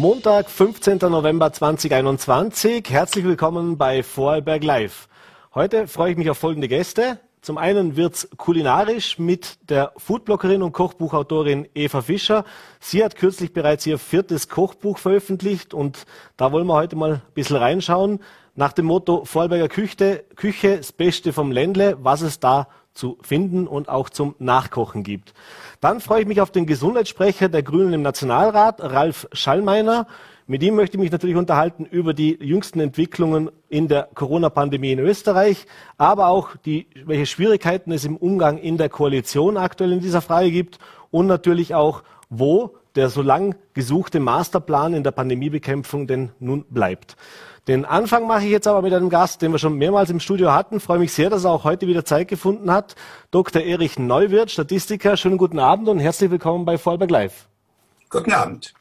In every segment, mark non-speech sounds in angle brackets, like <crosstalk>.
Montag, 15. November 2021. Herzlich willkommen bei Vorarlberg Live. Heute freue ich mich auf folgende Gäste. Zum einen wird's kulinarisch mit der Foodbloggerin und Kochbuchautorin Eva Fischer. Sie hat kürzlich bereits ihr viertes Kochbuch veröffentlicht und da wollen wir heute mal ein bisschen reinschauen. Nach dem Motto Vorarlberger Küche, Küche, das Beste vom Ländle, was es da zu finden und auch zum Nachkochen gibt. Dann freue ich mich auf den Gesundheitssprecher der Grünen im Nationalrat, Ralf Schallmeiner. Mit ihm möchte ich mich natürlich unterhalten über die jüngsten Entwicklungen in der Corona-Pandemie in Österreich, aber auch die, welche Schwierigkeiten es im Umgang in der Koalition aktuell in dieser Frage gibt und natürlich auch, wo der so lang gesuchte Masterplan in der Pandemiebekämpfung denn nun bleibt. Den Anfang mache ich jetzt aber mit einem Gast, den wir schon mehrmals im Studio hatten. Ich freue mich sehr, dass er auch heute wieder Zeit gefunden hat. Dr. Erich Neuwirth, Statistiker. Schönen guten Abend und herzlich willkommen bei Vollberg Live. Guten Abend.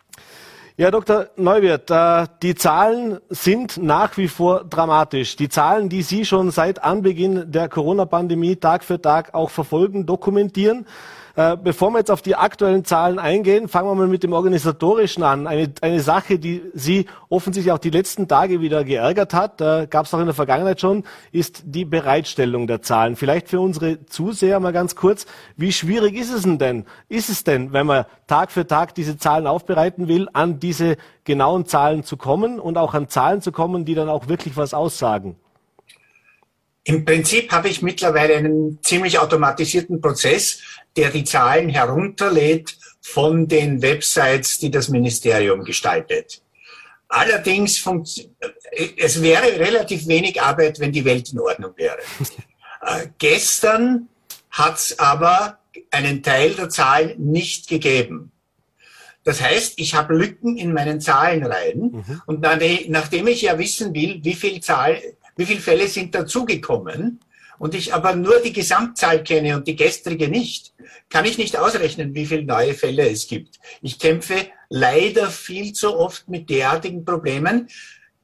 Ja, Dr. Neuwirth, äh, die Zahlen sind nach wie vor dramatisch. Die Zahlen, die Sie schon seit Anbeginn der Corona-Pandemie Tag für Tag auch verfolgen, dokumentieren. Äh, bevor wir jetzt auf die aktuellen Zahlen eingehen, fangen wir mal mit dem Organisatorischen an. Eine, eine Sache, die Sie offensichtlich auch die letzten Tage wieder geärgert hat, äh, gab es auch in der Vergangenheit schon, ist die Bereitstellung der Zahlen. Vielleicht für unsere Zuseher mal ganz kurz, wie schwierig ist es denn, ist es denn, wenn man Tag für Tag diese Zahlen aufbereiten will, an diese genauen Zahlen zu kommen und auch an Zahlen zu kommen, die dann auch wirklich was aussagen? Im Prinzip habe ich mittlerweile einen ziemlich automatisierten Prozess, der die Zahlen herunterlädt von den Websites, die das Ministerium gestaltet. Allerdings, es wäre relativ wenig Arbeit, wenn die Welt in Ordnung wäre. äh, gestern hat es aber einen Teil der Zahlen nicht gegeben. Das heißt, ich habe Lücken in meinen Zahlenreihen mhm. und nachdem ich ja wissen will, wie viel Zahl, wie viele Fälle sind dazugekommen und ich aber nur die Gesamtzahl kenne und die gestrige nicht, kann ich nicht ausrechnen, wie viele neue Fälle es gibt. Ich kämpfe leider viel zu oft mit derartigen Problemen,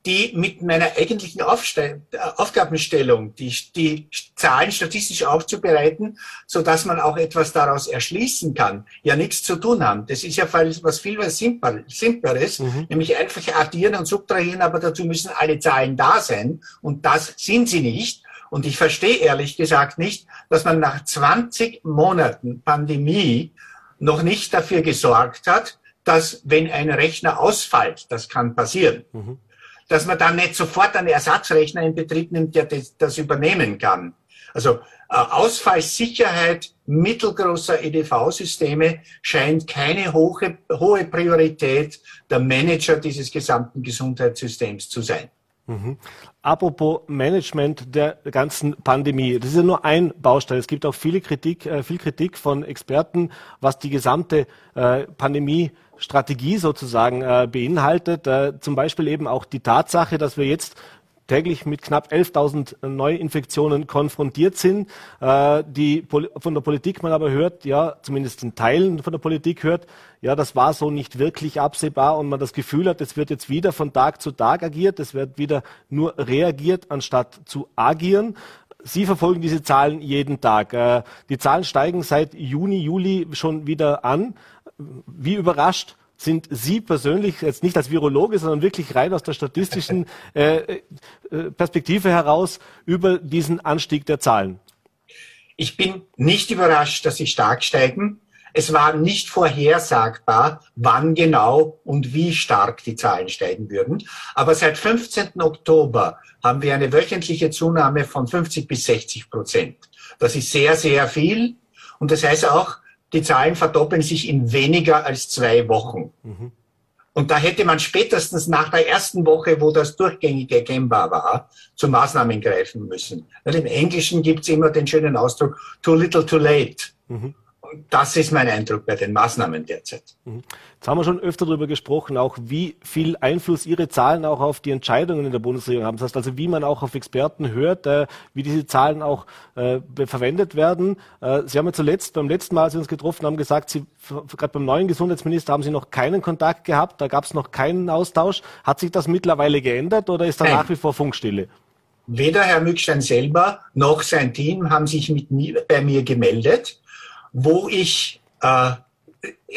die mit meiner eigentlichen Aufste Aufgabenstellung, die, die Zahlen statistisch aufzubereiten, so dass man auch etwas daraus erschließen kann, ja nichts zu tun haben. Das ist ja was viel was Simpleres, mhm. nämlich einfach addieren und subtrahieren, aber dazu müssen alle Zahlen da sein und das sind sie nicht. Und ich verstehe ehrlich gesagt nicht, dass man nach 20 Monaten Pandemie noch nicht dafür gesorgt hat, dass wenn ein Rechner ausfällt, das kann passieren, mhm dass man dann nicht sofort einen Ersatzrechner in Betrieb nimmt, der das, übernehmen kann. Also äh, Ausfallsicherheit mittelgroßer EDV-Systeme scheint keine hohe, hohe Priorität der Manager dieses gesamten Gesundheitssystems zu sein. Apropos Management der ganzen Pandemie, das ist ja nur ein Baustein. Es gibt auch viele Kritik, äh, viel Kritik von Experten, was die gesamte äh, Pandemie Strategie sozusagen äh, beinhaltet. Zum Beispiel eben auch die Tatsache, dass wir jetzt täglich mit knapp 11.000 Neuinfektionen konfrontiert sind, äh, die von der Politik man aber hört, ja, zumindest in Teilen von der Politik hört, ja, das war so nicht wirklich absehbar und man das Gefühl hat, es wird jetzt wieder von Tag zu Tag agiert, es wird wieder nur reagiert, anstatt zu agieren. Sie verfolgen diese Zahlen jeden Tag. Äh, die Zahlen steigen seit Juni, Juli schon wieder an. Wie überrascht sind Sie persönlich, jetzt nicht als Virologe, sondern wirklich rein aus der statistischen <laughs> äh, äh, Perspektive heraus über diesen Anstieg der Zahlen? Ich bin nicht überrascht, dass sie stark steigen. Es war nicht vorhersagbar, wann genau und wie stark die Zahlen steigen würden. Aber seit 15. Oktober haben wir eine wöchentliche Zunahme von 50 bis 60 Prozent. Das ist sehr, sehr viel. Und das heißt auch, die Zahlen verdoppeln sich in weniger als zwei Wochen. Mhm. Und da hätte man spätestens nach der ersten Woche, wo das durchgängig erkennbar war, zu Maßnahmen greifen müssen. Weil im Englischen gibt's immer den schönen Ausdruck, too little, too late. Mhm das ist mein Eindruck bei den Maßnahmen derzeit. Mhm. Jetzt haben wir schon öfter darüber gesprochen, auch wie viel Einfluss Ihre Zahlen auch auf die Entscheidungen in der Bundesregierung haben. Das heißt also, wie man auch auf Experten hört, äh, wie diese Zahlen auch äh, verwendet werden. Äh, Sie haben ja zuletzt, beim letzten Mal, als wir uns getroffen haben, gesagt, Sie, gerade beim neuen Gesundheitsminister haben Sie noch keinen Kontakt gehabt, da gab es noch keinen Austausch. Hat sich das mittlerweile geändert oder ist da Nein. nach wie vor Funkstille? Weder Herr Mückstein selber noch sein Team haben sich mit bei mir gemeldet wo ich äh,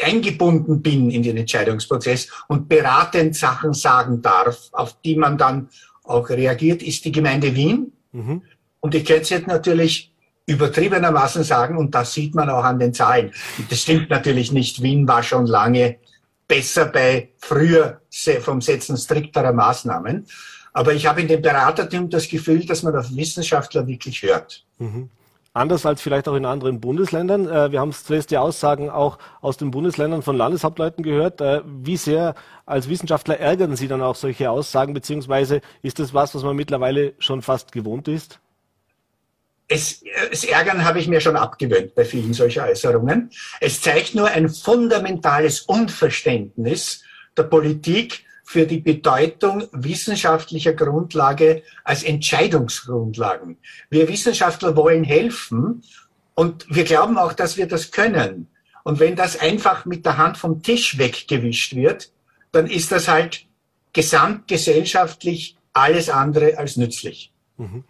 eingebunden bin in den Entscheidungsprozess und beratend Sachen sagen darf, auf die man dann auch reagiert, ist die Gemeinde Wien. Mhm. Und ich könnte jetzt natürlich übertriebenermaßen sagen, und das sieht man auch an den Zahlen. Das stimmt natürlich nicht. Wien war schon lange besser bei früher vom Setzen strikterer Maßnahmen. Aber ich habe in dem Beraterteam das Gefühl, dass man auf Wissenschaftler wirklich hört. Mhm. Anders als vielleicht auch in anderen Bundesländern. Äh, wir haben zuletzt die Aussagen auch aus den Bundesländern von Landeshauptleuten gehört. Äh, wie sehr als Wissenschaftler ärgern Sie dann auch solche Aussagen, beziehungsweise ist das was, was man mittlerweile schon fast gewohnt ist? Es, das Ärgern habe ich mir schon abgewöhnt bei vielen solcher Äußerungen. Es zeigt nur ein fundamentales Unverständnis der Politik für die Bedeutung wissenschaftlicher Grundlage als Entscheidungsgrundlagen. Wir Wissenschaftler wollen helfen und wir glauben auch, dass wir das können. Und wenn das einfach mit der Hand vom Tisch weggewischt wird, dann ist das halt gesamtgesellschaftlich alles andere als nützlich. Mhm.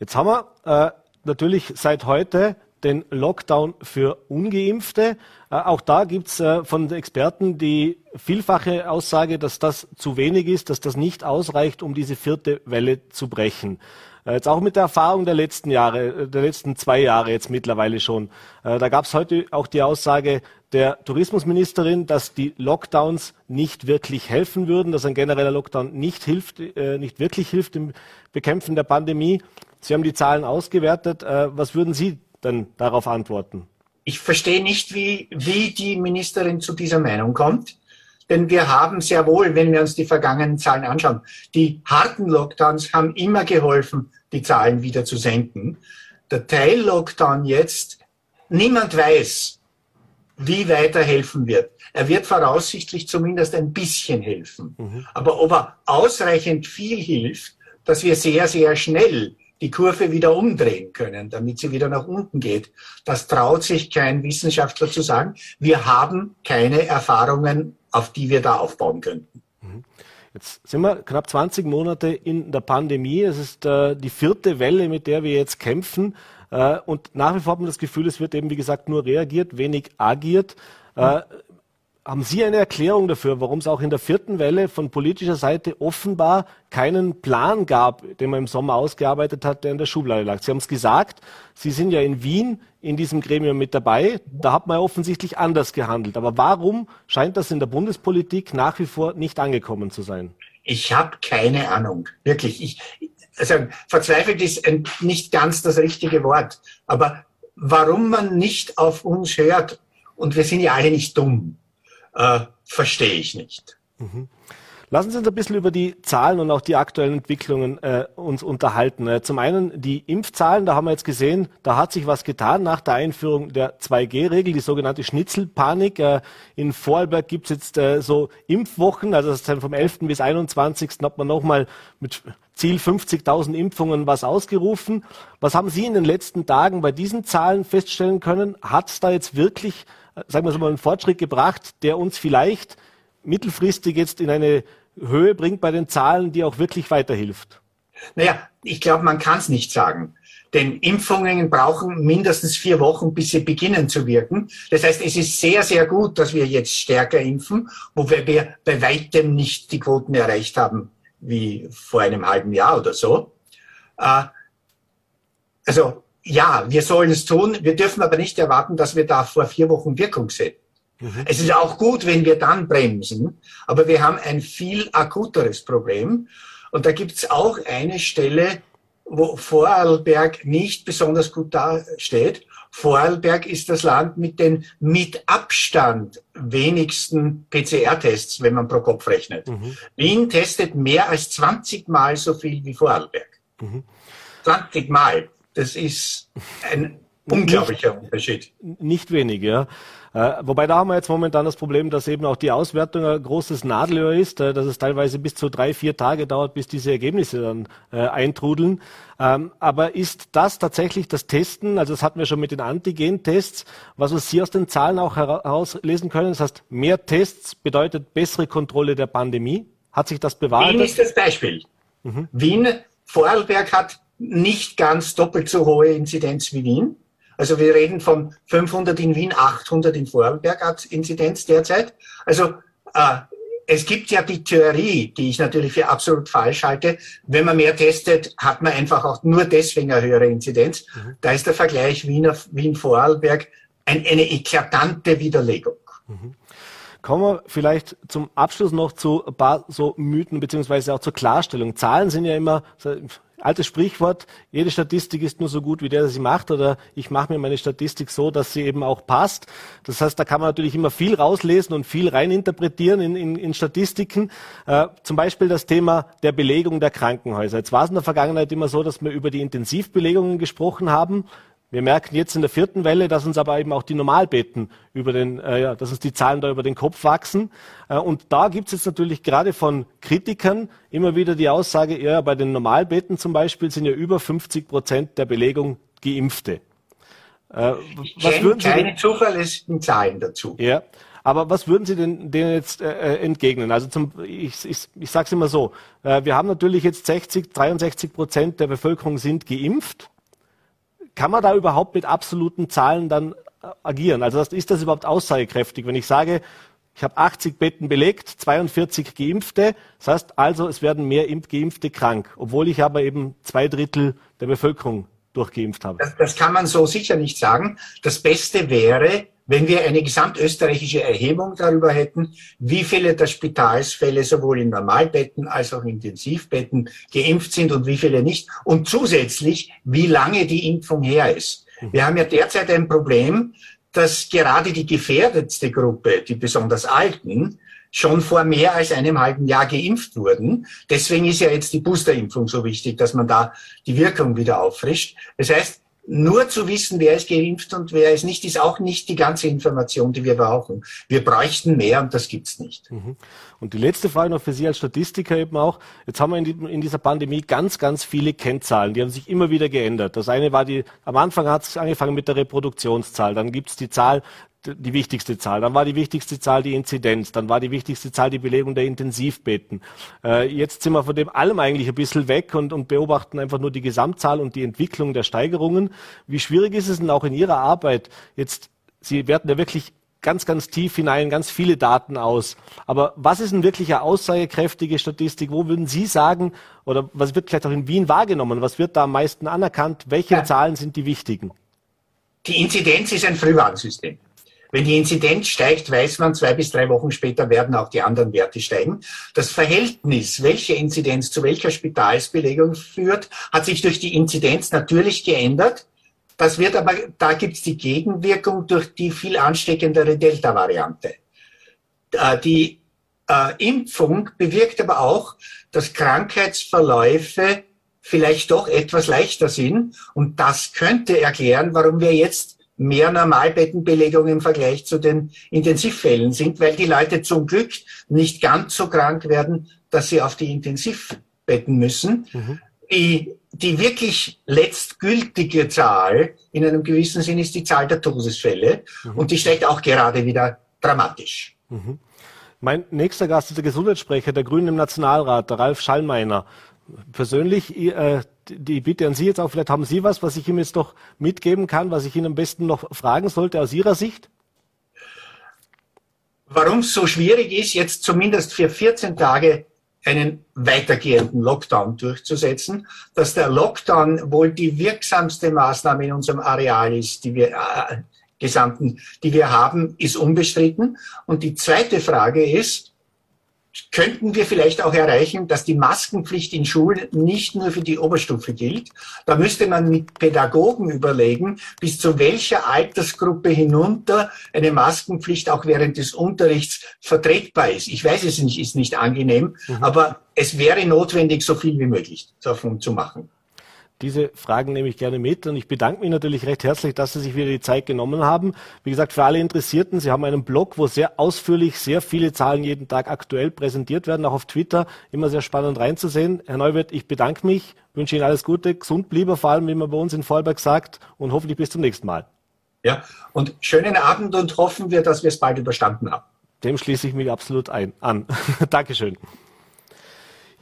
Jetzt haben wir äh, natürlich seit heute den Lockdown für ungeimpfte. Äh, auch da gibt's äh, von Experten die vielfache Aussage, dass das zu wenig ist, dass das nicht ausreicht, um diese vierte Welle zu brechen. Äh, jetzt auch mit der Erfahrung der letzten Jahre, der letzten zwei Jahre jetzt mittlerweile schon. Da gab es heute auch die Aussage der Tourismusministerin, dass die Lockdowns nicht wirklich helfen würden, dass ein genereller Lockdown nicht hilft, nicht wirklich hilft im Bekämpfen der Pandemie. Sie haben die Zahlen ausgewertet. Was würden Sie dann darauf antworten? Ich verstehe nicht, wie, wie die Ministerin zu dieser Meinung kommt. Denn wir haben sehr wohl, wenn wir uns die vergangenen Zahlen anschauen, die harten Lockdowns haben immer geholfen, die Zahlen wieder zu senken. Der Teil-Lockdown jetzt, niemand weiß, wie weiter helfen wird. Er wird voraussichtlich zumindest ein bisschen helfen. Mhm. Aber ob er ausreichend viel hilft, dass wir sehr, sehr schnell die Kurve wieder umdrehen können, damit sie wieder nach unten geht. Das traut sich kein Wissenschaftler zu sagen. Wir haben keine Erfahrungen, auf die wir da aufbauen könnten. Mhm. Jetzt sind wir knapp 20 Monate in der Pandemie. Es ist äh, die vierte Welle, mit der wir jetzt kämpfen. Äh, und nach wie vor hat man das Gefühl, es wird eben, wie gesagt, nur reagiert, wenig agiert. Äh, haben Sie eine Erklärung dafür, warum es auch in der vierten Welle von politischer Seite offenbar keinen Plan gab, den man im Sommer ausgearbeitet hat, der in der Schublade lag? Sie haben es gesagt, Sie sind ja in Wien in diesem Gremium mit dabei. Da hat man ja offensichtlich anders gehandelt. Aber warum scheint das in der Bundespolitik nach wie vor nicht angekommen zu sein? Ich habe keine Ahnung. Wirklich. Ich, also verzweifelt ist nicht ganz das richtige Wort. Aber warum man nicht auf uns hört, und wir sind ja alle nicht dumm äh, verstehe ich nicht. Mhm. Lassen Sie uns ein bisschen über die Zahlen und auch die aktuellen Entwicklungen äh, uns unterhalten. Äh, zum einen die Impfzahlen, da haben wir jetzt gesehen, da hat sich was getan nach der Einführung der 2G-Regel, die sogenannte Schnitzelpanik. Äh, in Vorarlberg gibt es jetzt äh, so Impfwochen, also das dann vom 11. bis 21. hat man nochmal mit Ziel 50.000 Impfungen was ausgerufen. Was haben Sie in den letzten Tagen bei diesen Zahlen feststellen können? Hat es da jetzt wirklich sagen wir mal, einen Fortschritt gebracht, der uns vielleicht mittelfristig jetzt in eine Höhe bringt bei den Zahlen, die auch wirklich weiterhilft? Naja, ich glaube, man kann es nicht sagen. Denn Impfungen brauchen mindestens vier Wochen, bis sie beginnen zu wirken. Das heißt, es ist sehr, sehr gut, dass wir jetzt stärker impfen, wobei wir bei weitem nicht die Quoten erreicht haben wie vor einem halben Jahr oder so. Äh, also ja, wir sollen es tun. Wir dürfen aber nicht erwarten, dass wir da vor vier Wochen Wirkung sehen. Mhm. Es ist auch gut, wenn wir dann bremsen, aber wir haben ein viel akuteres Problem. Und da gibt es auch eine Stelle, wo Vorarlberg nicht besonders gut dasteht. Vorarlberg ist das Land mit den mit Abstand wenigsten PCR-Tests, wenn man pro Kopf rechnet. Mhm. Wien testet mehr als 20 Mal so viel wie Vorarlberg. Mhm. 20 Mal. Das ist ein unglaublicher nicht, Unterschied. Nicht wenig, ja. Äh, wobei da haben wir jetzt momentan das Problem, dass eben auch die Auswertung ein großes Nadelöhr ist, äh, dass es teilweise bis zu drei, vier Tage dauert, bis diese Ergebnisse dann äh, eintrudeln. Ähm, aber ist das tatsächlich das Testen, also das hatten wir schon mit den Antigen-Tests, was wir Sie aus den Zahlen auch herauslesen können, das heißt, mehr Tests bedeutet bessere Kontrolle der Pandemie? Hat sich das bewahrt? Wien ist das Beispiel. Mhm. Wien, Vorarlberg hat nicht ganz doppelt so hohe Inzidenz wie Wien, Also wir reden von 500 in Wien, 800 in Vorarlberg als Inzidenz derzeit. Also äh, es gibt ja die Theorie, die ich natürlich für absolut falsch halte. Wenn man mehr testet, hat man einfach auch nur deswegen eine höhere Inzidenz. Mhm. Da ist der Vergleich Wien-Vorarlberg ein, eine eklatante Widerlegung. Mhm. Kommen wir vielleicht zum Abschluss noch zu ein paar so Mythen beziehungsweise auch zur Klarstellung. Zahlen sind ja immer altes Sprichwort, jede Statistik ist nur so gut wie der, der sie macht, oder ich mache mir meine Statistik so, dass sie eben auch passt. Das heißt, da kann man natürlich immer viel rauslesen und viel reininterpretieren in, in, in Statistiken. Äh, zum Beispiel das Thema der Belegung der Krankenhäuser. Jetzt war es in der Vergangenheit immer so, dass wir über die Intensivbelegungen gesprochen haben. Wir merken jetzt in der vierten Welle, dass uns aber eben auch die Normalbetten über den, äh, ja, dass uns die Zahlen da über den Kopf wachsen. Äh, und da gibt es jetzt natürlich gerade von Kritikern immer wieder die Aussage, ja, bei den Normalbetten zum Beispiel sind ja über 50 Prozent der Belegung Geimpfte. Äh, was würden Sie keine denn, zuverlässigen Zahlen dazu. Ja. Aber was würden Sie denn denen jetzt äh, äh entgegnen? Also zum, ich, ich, ich sage es immer so, äh, wir haben natürlich jetzt 60, 63 Prozent der Bevölkerung sind geimpft kann man da überhaupt mit absoluten Zahlen dann äh, agieren? Also ist das überhaupt aussagekräftig, wenn ich sage, ich habe 80 Betten belegt, 42 Geimpfte. Das heißt also, es werden mehr Geimpfte krank, obwohl ich aber eben zwei Drittel der Bevölkerung durchgeimpft habe. Das, das kann man so sicher nicht sagen. Das Beste wäre, wenn wir eine gesamtösterreichische Erhebung darüber hätten, wie viele der Spitalsfälle sowohl in Normalbetten als auch in Intensivbetten geimpft sind und wie viele nicht. Und zusätzlich, wie lange die Impfung her ist. Mhm. Wir haben ja derzeit ein Problem, dass gerade die gefährdetste Gruppe, die besonders Alten, schon vor mehr als einem halben Jahr geimpft wurden. Deswegen ist ja jetzt die Boosterimpfung so wichtig, dass man da die Wirkung wieder auffrischt. Das heißt, nur zu wissen, wer ist geimpft und wer ist nicht, ist auch nicht die ganze Information, die wir brauchen. Wir bräuchten mehr und das gibt's nicht. Mhm. Und die letzte Frage noch für Sie als Statistiker eben auch. Jetzt haben wir in, die, in, dieser Pandemie ganz, ganz viele Kennzahlen. Die haben sich immer wieder geändert. Das eine war die, am Anfang hat es angefangen mit der Reproduktionszahl. Dann gibt's die Zahl die wichtigste Zahl. Dann war die wichtigste Zahl die Inzidenz. Dann war die wichtigste Zahl die Belegung der Intensivbetten. Äh, jetzt sind wir von dem allem eigentlich ein bisschen weg und, und beobachten einfach nur die Gesamtzahl und die Entwicklung der Steigerungen. Wie schwierig ist es denn auch in Ihrer Arbeit jetzt, Sie werten ja wirklich ganz, ganz tief hinein, ganz viele Daten aus. Aber was ist eine wirklich eine aussagekräftige Statistik? Wo würden Sie sagen, oder was wird vielleicht auch in Wien wahrgenommen? Was wird da am meisten anerkannt? Welche ja. Zahlen sind die wichtigen? Die Inzidenz ist ein Frühwarnsystem. Wenn die Inzidenz steigt, weiß man, zwei bis drei Wochen später werden auch die anderen Werte steigen. Das Verhältnis, welche Inzidenz zu welcher Spitalsbelegung führt, hat sich durch die Inzidenz natürlich geändert. Das wird aber, da gibt es die Gegenwirkung durch die viel ansteckendere Delta-Variante. Äh, die äh, Impfung bewirkt aber auch, dass Krankheitsverläufe vielleicht doch etwas leichter sind. Und das könnte erklären, warum wir jetzt mehr Normalbettenbelegung im Vergleich zu den Intensivfällen sind, weil die Leute zum Glück nicht ganz so krank werden, dass sie auf die Intensivbetten müssen. Mhm. Die, die wirklich letztgültige Zahl in einem gewissen Sinn ist die Zahl der Todesfälle mhm. und die steigt auch gerade wieder dramatisch. Mhm. Mein nächster Gast ist der Gesundheitssprecher der Grünen im Nationalrat, der Ralf Schallmeiner persönlich äh, die Bitte an Sie jetzt auch, vielleicht haben Sie was, was ich ihm jetzt noch mitgeben kann, was ich ihn am besten noch fragen sollte aus Ihrer Sicht? Warum es so schwierig ist, jetzt zumindest für 14 Tage einen weitergehenden Lockdown durchzusetzen, dass der Lockdown wohl die wirksamste Maßnahme in unserem Areal ist, die wir äh, gesamten, die wir haben, ist unbestritten. Und die zweite Frage ist, könnten wir vielleicht auch erreichen, dass die Maskenpflicht in Schulen nicht nur für die Oberstufe gilt. Da müsste man mit Pädagogen überlegen, bis zu welcher Altersgruppe hinunter eine Maskenpflicht auch während des Unterrichts vertretbar ist. Ich weiß es nicht, ist nicht angenehm, mhm. aber es wäre notwendig, so viel wie möglich davon zu machen. Diese Fragen nehme ich gerne mit und ich bedanke mich natürlich recht herzlich, dass Sie sich wieder die Zeit genommen haben. Wie gesagt, für alle Interessierten, Sie haben einen Blog, wo sehr ausführlich sehr viele Zahlen jeden Tag aktuell präsentiert werden, auch auf Twitter. Immer sehr spannend reinzusehen. Herr Neuwirth, ich bedanke mich, wünsche Ihnen alles Gute, gesund blieben vor allem, wie man bei uns in Vorarlberg sagt und hoffentlich bis zum nächsten Mal. Ja, und schönen Abend und hoffen wir, dass wir es bald überstanden haben. Dem schließe ich mich absolut ein, an. <laughs> Dankeschön.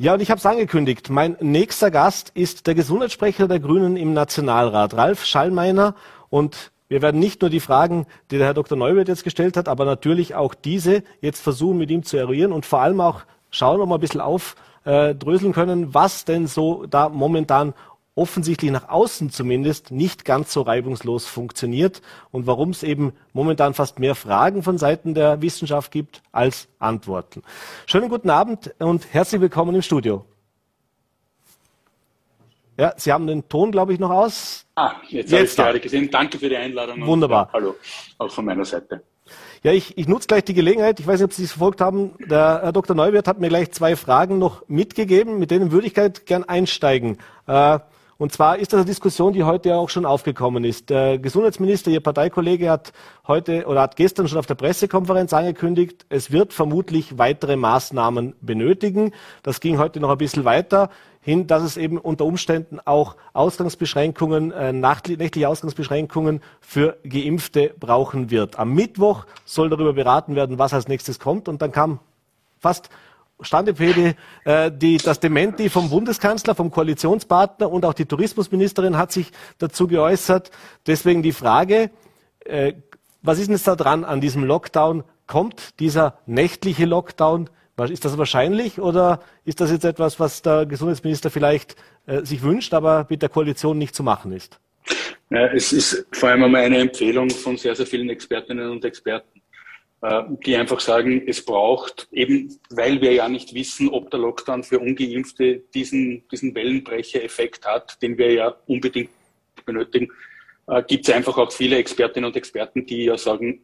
Ja, und ich habe es angekündigt. Mein nächster Gast ist der Gesundheitssprecher der Grünen im Nationalrat, Ralf Schallmeiner. Und wir werden nicht nur die Fragen, die der Herr Dr. Neuwirth jetzt gestellt hat, aber natürlich auch diese jetzt versuchen, mit ihm zu eruieren und vor allem auch schauen, ob wir ein bisschen aufdröseln können, was denn so da momentan offensichtlich nach außen zumindest nicht ganz so reibungslos funktioniert und warum es eben momentan fast mehr Fragen von Seiten der Wissenschaft gibt als Antworten. Schönen guten Abend und herzlich willkommen im Studio. Ja, Sie haben den Ton, glaube ich, noch aus. Ah, jetzt, jetzt habe ich gerade gesehen. Danke für die Einladung. Wunderbar. Ja, hallo, auch von meiner Seite. Ja, ich, ich nutze gleich die Gelegenheit. Ich weiß nicht, ob Sie es verfolgt haben. Der Herr Dr. Neuwirth hat mir gleich zwei Fragen noch mitgegeben, mit denen würde ich gern einsteigen. Äh, und zwar ist das eine Diskussion, die heute ja auch schon aufgekommen ist. Der Gesundheitsminister, Ihr Parteikollege, hat heute oder hat gestern schon auf der Pressekonferenz angekündigt, es wird vermutlich weitere Maßnahmen benötigen. Das ging heute noch ein bisschen weiter hin, dass es eben unter Umständen auch Ausgangsbeschränkungen, äh, nächtliche Ausgangsbeschränkungen für Geimpfte brauchen wird. Am Mittwoch soll darüber beraten werden, was als nächstes kommt. Und dann kam fast Standepede, äh, die, das Dementi vom Bundeskanzler, vom Koalitionspartner und auch die Tourismusministerin hat sich dazu geäußert. Deswegen die Frage, äh, was ist denn jetzt da dran an diesem Lockdown? Kommt dieser nächtliche Lockdown? Ist das wahrscheinlich oder ist das jetzt etwas, was der Gesundheitsminister vielleicht äh, sich wünscht, aber mit der Koalition nicht zu machen ist? Ja, es ist vor allem einmal eine Empfehlung von sehr, sehr vielen Expertinnen und Experten die einfach sagen, es braucht eben, weil wir ja nicht wissen, ob der Lockdown für Ungeimpfte diesen, diesen Wellenbrecher-Effekt hat, den wir ja unbedingt benötigen, äh, gibt es einfach auch viele Expertinnen und Experten, die ja sagen,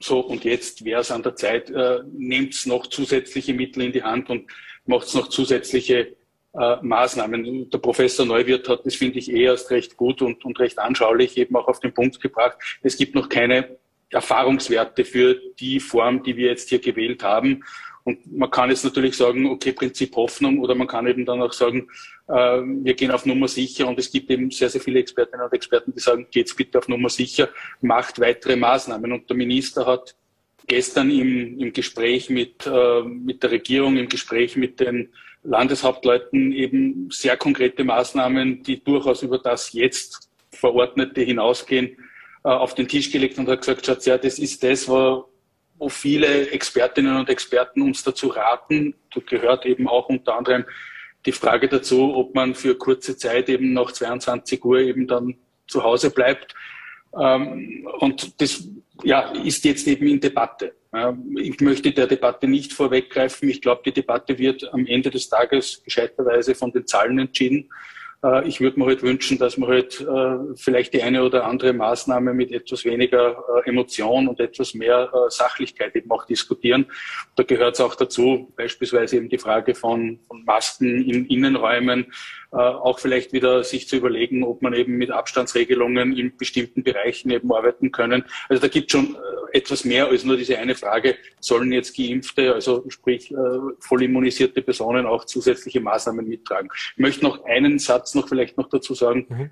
so und jetzt wäre es an der Zeit, äh, nehmt noch zusätzliche Mittel in die Hand und macht noch zusätzliche äh, Maßnahmen. Der Professor Neuwirth hat das, finde ich, eh erst recht gut und, und recht anschaulich eben auch auf den Punkt gebracht. Es gibt noch keine Erfahrungswerte für die Form, die wir jetzt hier gewählt haben. Und man kann jetzt natürlich sagen, okay, Prinzip Hoffnung, oder man kann eben dann auch sagen, äh, wir gehen auf Nummer sicher. Und es gibt eben sehr, sehr viele Expertinnen und Experten, die sagen, geht's bitte auf Nummer sicher, macht weitere Maßnahmen. Und der Minister hat gestern im, im Gespräch mit, äh, mit der Regierung, im Gespräch mit den Landeshauptleuten eben sehr konkrete Maßnahmen, die durchaus über das jetzt Verordnete hinausgehen, auf den Tisch gelegt und hat gesagt, schaut, ja, das ist das, wo, wo viele Expertinnen und Experten uns dazu raten. Da gehört eben auch unter anderem die Frage dazu, ob man für kurze Zeit eben nach 22 Uhr eben dann zu Hause bleibt. Ähm, und das ja, ist jetzt eben in Debatte. Ich möchte der Debatte nicht vorweggreifen. Ich glaube, die Debatte wird am Ende des Tages gescheiterweise von den Zahlen entschieden. Äh, ich würde mir halt wünschen, dass man halt äh, vielleicht die eine oder andere Maßnahme mit etwas weniger äh, Emotion und etwas mehr Sachlichkeit eben auch diskutieren. Da gehört es auch dazu, beispielsweise eben die Frage von, von Masken in Innenräumen, auch vielleicht wieder sich zu überlegen, ob man eben mit Abstandsregelungen in bestimmten Bereichen eben arbeiten können. Also da gibt es schon etwas mehr als nur diese eine Frage, sollen jetzt Geimpfte, also sprich voll immunisierte Personen auch zusätzliche Maßnahmen mittragen. Ich möchte noch einen Satz Satz noch vielleicht noch dazu sagen. Mhm.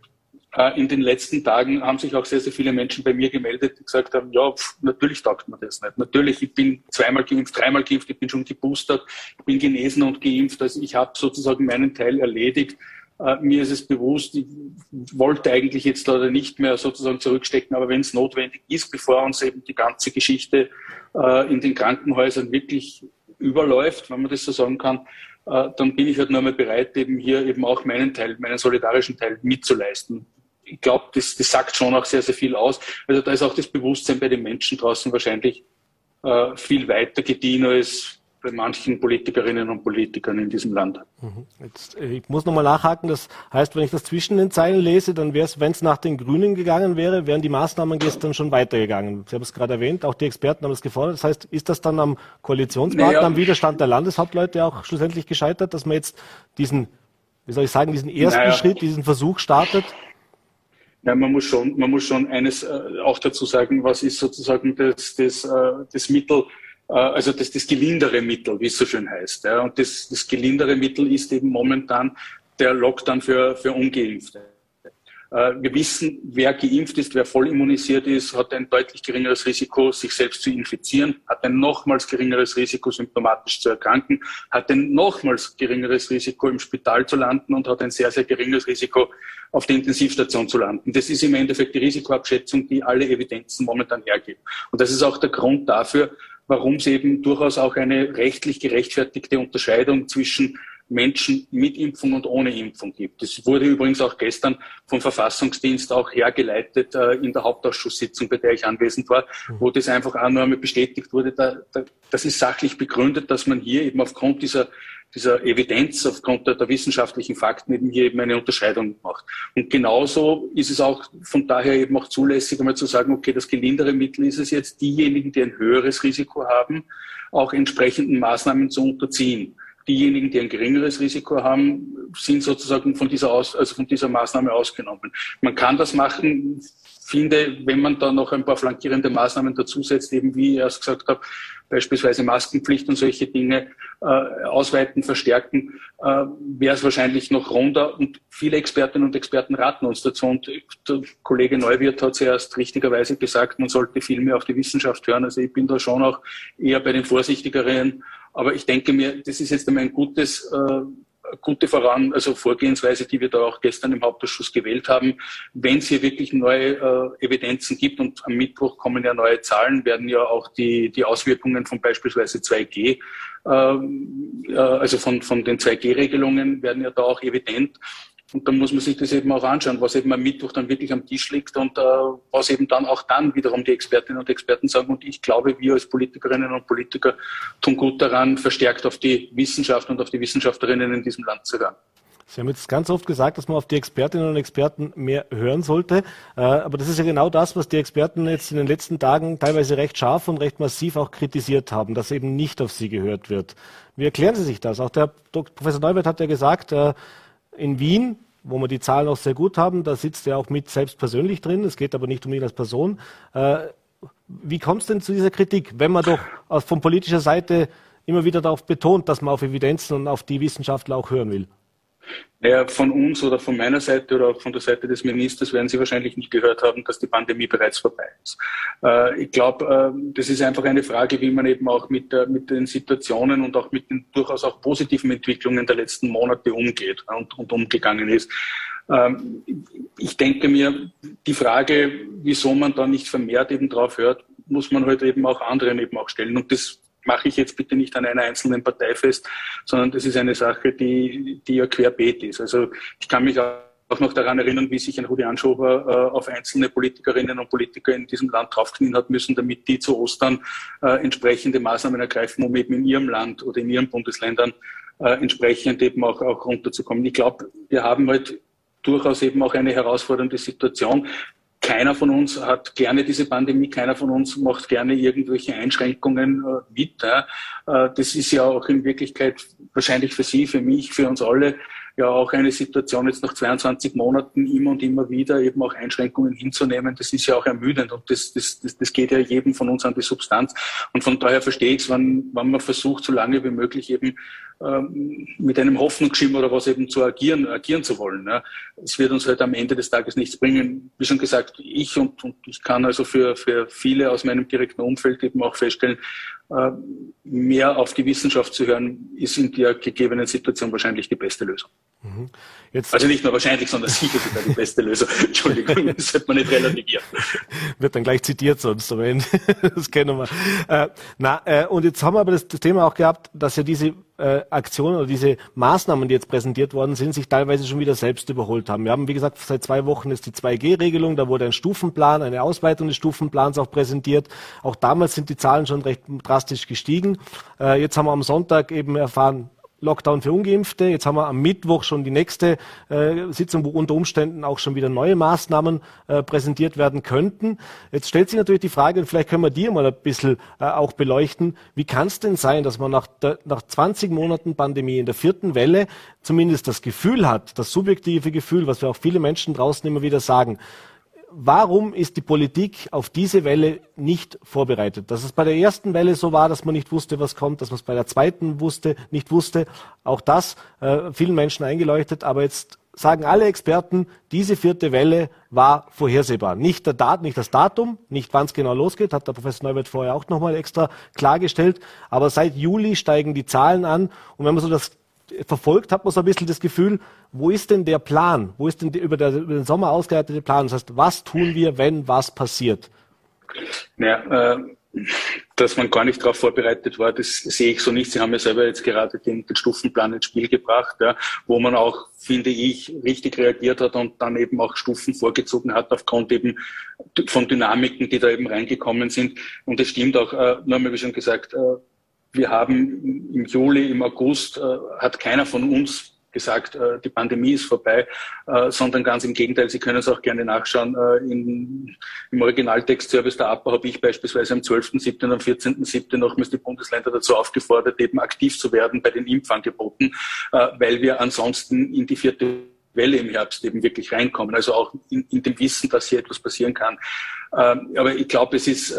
Äh, in den letzten Tagen haben sich auch sehr, sehr viele Menschen bei mir gemeldet, die gesagt haben, ja, pf, natürlich taugt man das nicht. Natürlich, ich bin zweimal geimpft, dreimal geimpft, ich bin schon geboostert, ich bin genesen und geimpft. Also ich habe sozusagen meinen Teil erledigt. Uh, mir ist es bewusst, ich wollte eigentlich jetzt leider nicht mehr sozusagen zurückstecken, aber wenn es notwendig ist, bevor uns eben die ganze Geschichte uh, in den Krankenhäusern wirklich überläuft, wenn man das so sagen kann, äh, dann bin ich halt nur mal bereit, eben hier eben auch meinen Teil, meinen solidarischen Teil mitzuleisten. Ich glaube, das, das sagt schon auch sehr, sehr viel aus. Also da ist auch das Bewusstsein bei den Menschen draußen wahrscheinlich äh, viel weiter gediehen als bei manchen Politikerinnen und Politikern in diesem Land. Mhm. Jetzt, äh, ich muss nochmal nachhaken. Das heißt, wenn ich das zwischen den Zeilen lese, dann wäre es, wenn es nach den Grünen gegangen wäre, wären die Maßnahmen gestern schon weitergegangen. Sie haben es gerade erwähnt, auch die Experten haben es gefordert. Das heißt, ist das dann am Koalitionspartner, naja. am Widerstand der Landeshauptleute auch schlussendlich gescheitert, dass man jetzt diesen, wie soll ich sagen, diesen ersten naja. Schritt, diesen Versuch startet? Ja, man muss schon, man muss schon eines äh, auch dazu sagen, was ist sozusagen das, das, äh, das Mittel, äh, also das, das gelindere Mittel, wie es so schön heißt. Ja. Und das, das gelindere Mittel ist eben momentan der Lockdown für, für Ungeimpfte. Äh, wir wissen, wer geimpft ist, wer voll immunisiert ist, hat ein deutlich geringeres Risiko, sich selbst zu infizieren, hat ein nochmals geringeres Risiko, symptomatisch zu erkranken, hat ein nochmals geringeres Risiko, im Spital zu landen und hat ein sehr, sehr geringes Risiko, auf der Intensivstation zu landen. Das ist im Endeffekt die Risikoabschätzung, die alle Evidenzen momentan hergeben. Und das ist auch der Grund dafür, warum es eben durchaus auch eine rechtlich gerechtfertigte Unterscheidung zwischen Menschen mit Impfung und ohne Impfung gibt. Das wurde übrigens auch gestern vom Verfassungsdienst auch hergeleitet äh, in der Hauptausschusssitzung, bei der ich anwesend war, mhm. wo das einfach auch nur einmal bestätigt wurde. Da, da, das ist sachlich begründet, dass man hier eben aufgrund dieser, dieser Evidenz, aufgrund der, der wissenschaftlichen Fakten eben hier eben eine Unterscheidung macht. Und genauso ist es auch von daher eben auch zulässig, einmal zu sagen, okay, das gelindere Mittel ist es jetzt, diejenigen, die ein höheres Risiko haben, auch entsprechenden Maßnahmen zu unterziehen. Diejenigen, die ein geringeres Risiko haben, sind sozusagen von dieser, Aus, also von dieser Maßnahme ausgenommen. Man kann das machen, finde, wenn man da noch ein paar flankierende Maßnahmen dazusetzt, eben wie ich erst gesagt habe, beispielsweise Maskenpflicht und solche Dinge äh, ausweiten, verstärken, äh, wäre es wahrscheinlich noch runder. Und viele Expertinnen und Experten raten uns dazu. Und der Kollege Neuwirth hat zuerst richtigerweise gesagt, man sollte viel mehr auf die Wissenschaft hören. Also ich bin da schon auch eher bei den vorsichtigeren aber ich denke mir, das ist jetzt einmal ein gutes, äh, gute Voran, also Vorgehensweise, die wir da auch gestern im Hauptausschuss gewählt haben. Wenn es hier wirklich neue äh, Evidenzen gibt und am Mittwoch kommen ja neue Zahlen, werden ja auch die, die Auswirkungen von beispielsweise 2G, äh, äh, also von, von den 2G-Regelungen werden ja da auch evident. Und dann muss man sich das eben auch anschauen, was eben am Mittwoch dann wirklich am Tisch liegt und äh, was eben dann auch dann wiederum die Expertinnen und Experten sagen. Und ich glaube, wir als Politikerinnen und Politiker tun gut daran, verstärkt auf die Wissenschaft und auf die Wissenschaftlerinnen in diesem Land zu hören. Sie haben jetzt ganz oft gesagt, dass man auf die Expertinnen und Experten mehr hören sollte. Äh, aber das ist ja genau das, was die Experten jetzt in den letzten Tagen teilweise recht scharf und recht massiv auch kritisiert haben, dass eben nicht auf sie gehört wird. Wie erklären Sie sich das? Auch der Professor Neuwirth hat ja gesagt, äh, in Wien, wo wir die Zahlen auch sehr gut haben, da sitzt er auch mit selbst persönlich drin. Es geht aber nicht um ihn als Person. Äh, wie kommt es denn zu dieser Kritik, wenn man doch von politischer Seite immer wieder darauf betont, dass man auf Evidenzen und auf die Wissenschaftler auch hören will? Naja, von uns oder von meiner Seite oder auch von der Seite des Ministers werden Sie wahrscheinlich nicht gehört haben, dass die Pandemie bereits vorbei ist. Äh, ich glaube, äh, das ist einfach eine Frage, wie man eben auch mit, äh, mit den Situationen und auch mit den durchaus auch positiven Entwicklungen der letzten Monate umgeht und, und umgegangen ist. Ähm, ich denke mir, die Frage, wieso man da nicht vermehrt eben drauf hört, muss man heute halt eben auch anderen eben auch stellen. Und das mache ich jetzt bitte nicht an einer einzelnen Partei fest, sondern das ist eine Sache, die, die ja querbeet ist. Also ich kann mich auch noch daran erinnern, wie sich ein Rudi Anschober äh, auf einzelne Politikerinnen und Politiker in diesem Land draufknien hat müssen, damit die zu Ostern äh, entsprechende Maßnahmen ergreifen, um eben in ihrem Land oder in ihren Bundesländern äh, entsprechend eben auch, auch runterzukommen. Ich glaube, wir haben halt durchaus eben auch eine herausfordernde Situation keiner von uns hat gerne diese Pandemie, keiner von uns macht gerne irgendwelche Einschränkungen äh, mit. Äh, das ist ja auch in Wirklichkeit wahrscheinlich für Sie, für mich, für uns alle ja auch eine Situation jetzt nach 22 Monaten immer und immer wieder eben auch Einschränkungen hinzunehmen, das ist ja auch ermüdend und das, das, das, das geht ja jedem von uns an die Substanz. Und von daher verstehe ich es, wenn, wenn man versucht, so lange wie möglich eben ähm, mit einem Hoffnungsschimmer oder was eben zu agieren, agieren zu wollen. Ja. Es wird uns halt am Ende des Tages nichts bringen. Wie schon gesagt, ich und, und ich kann also für, für viele aus meinem direkten Umfeld eben auch feststellen, mehr auf die Wissenschaft zu hören, ist in der gegebenen Situation wahrscheinlich die beste Lösung. Mhm. Jetzt, also nicht nur wahrscheinlich, sondern sicher sogar die beste Lösung. <laughs> Entschuldigung, <laughs> das sollte man nicht relativieren. Wird dann gleich zitiert sonst am Ende. <laughs> Das kennen wir. Äh, na, äh, und jetzt haben wir aber das, das, Thema auch gehabt, dass ja diese äh, Aktionen oder diese Maßnahmen, die jetzt präsentiert worden sind, sich teilweise schon wieder selbst überholt haben. Wir haben, wie gesagt, seit zwei Wochen ist die 2G-Regelung, da wurde ein Stufenplan, eine Ausweitung des Stufenplans auch präsentiert. Auch damals sind die Zahlen schon recht drastisch gestiegen. Äh, jetzt haben wir am Sonntag eben erfahren, Lockdown für Ungeimpfte. Jetzt haben wir am Mittwoch schon die nächste äh, Sitzung, wo unter Umständen auch schon wieder neue Maßnahmen äh, präsentiert werden könnten. Jetzt stellt sich natürlich die Frage, und vielleicht können wir die mal ein bisschen äh, auch beleuchten, wie kann es denn sein, dass man nach, der, nach 20 Monaten Pandemie in der vierten Welle zumindest das Gefühl hat, das subjektive Gefühl, was wir auch viele Menschen draußen immer wieder sagen, warum ist die Politik auf diese Welle nicht vorbereitet? Dass es bei der ersten Welle so war, dass man nicht wusste, was kommt, dass man es bei der zweiten wusste, nicht wusste, auch das äh, vielen Menschen eingeleuchtet, aber jetzt sagen alle Experten, diese vierte Welle war vorhersehbar. Nicht, der Dat, nicht das Datum, nicht wann es genau losgeht, hat der Professor Neuwirth vorher auch nochmal extra klargestellt. Aber seit Juli steigen die Zahlen an. Und wenn man so das verfolgt, hat man so ein bisschen das Gefühl, wo ist denn der Plan? Wo ist denn die, über, der, über den Sommer ausgearbeitete Plan? Das heißt, was tun wir, wenn was passiert? Ja, äh, dass man gar nicht darauf vorbereitet war, das sehe ich so nicht. Sie haben ja selber jetzt gerade den, den Stufenplan ins Spiel gebracht, ja, wo man auch, finde ich, richtig reagiert hat und dann eben auch Stufen vorgezogen hat aufgrund eben von Dynamiken, die da eben reingekommen sind. Und es stimmt auch, äh, nur mal wie schon gesagt, äh, wir haben im Juli, im August, äh, hat keiner von uns gesagt, äh, die Pandemie ist vorbei, äh, sondern ganz im Gegenteil. Sie können es auch gerne nachschauen. In, Im Originaltext-Service der APA habe ich beispielsweise am 12.7. und am 14.7. nochmals die Bundesländer dazu aufgefordert, eben aktiv zu werden bei den Impfangeboten, weil wir ansonsten in die vierte Welle im Herbst eben wirklich reinkommen. Also auch in, in dem Wissen, dass hier etwas passieren kann. Ähm, aber ich glaube, es ist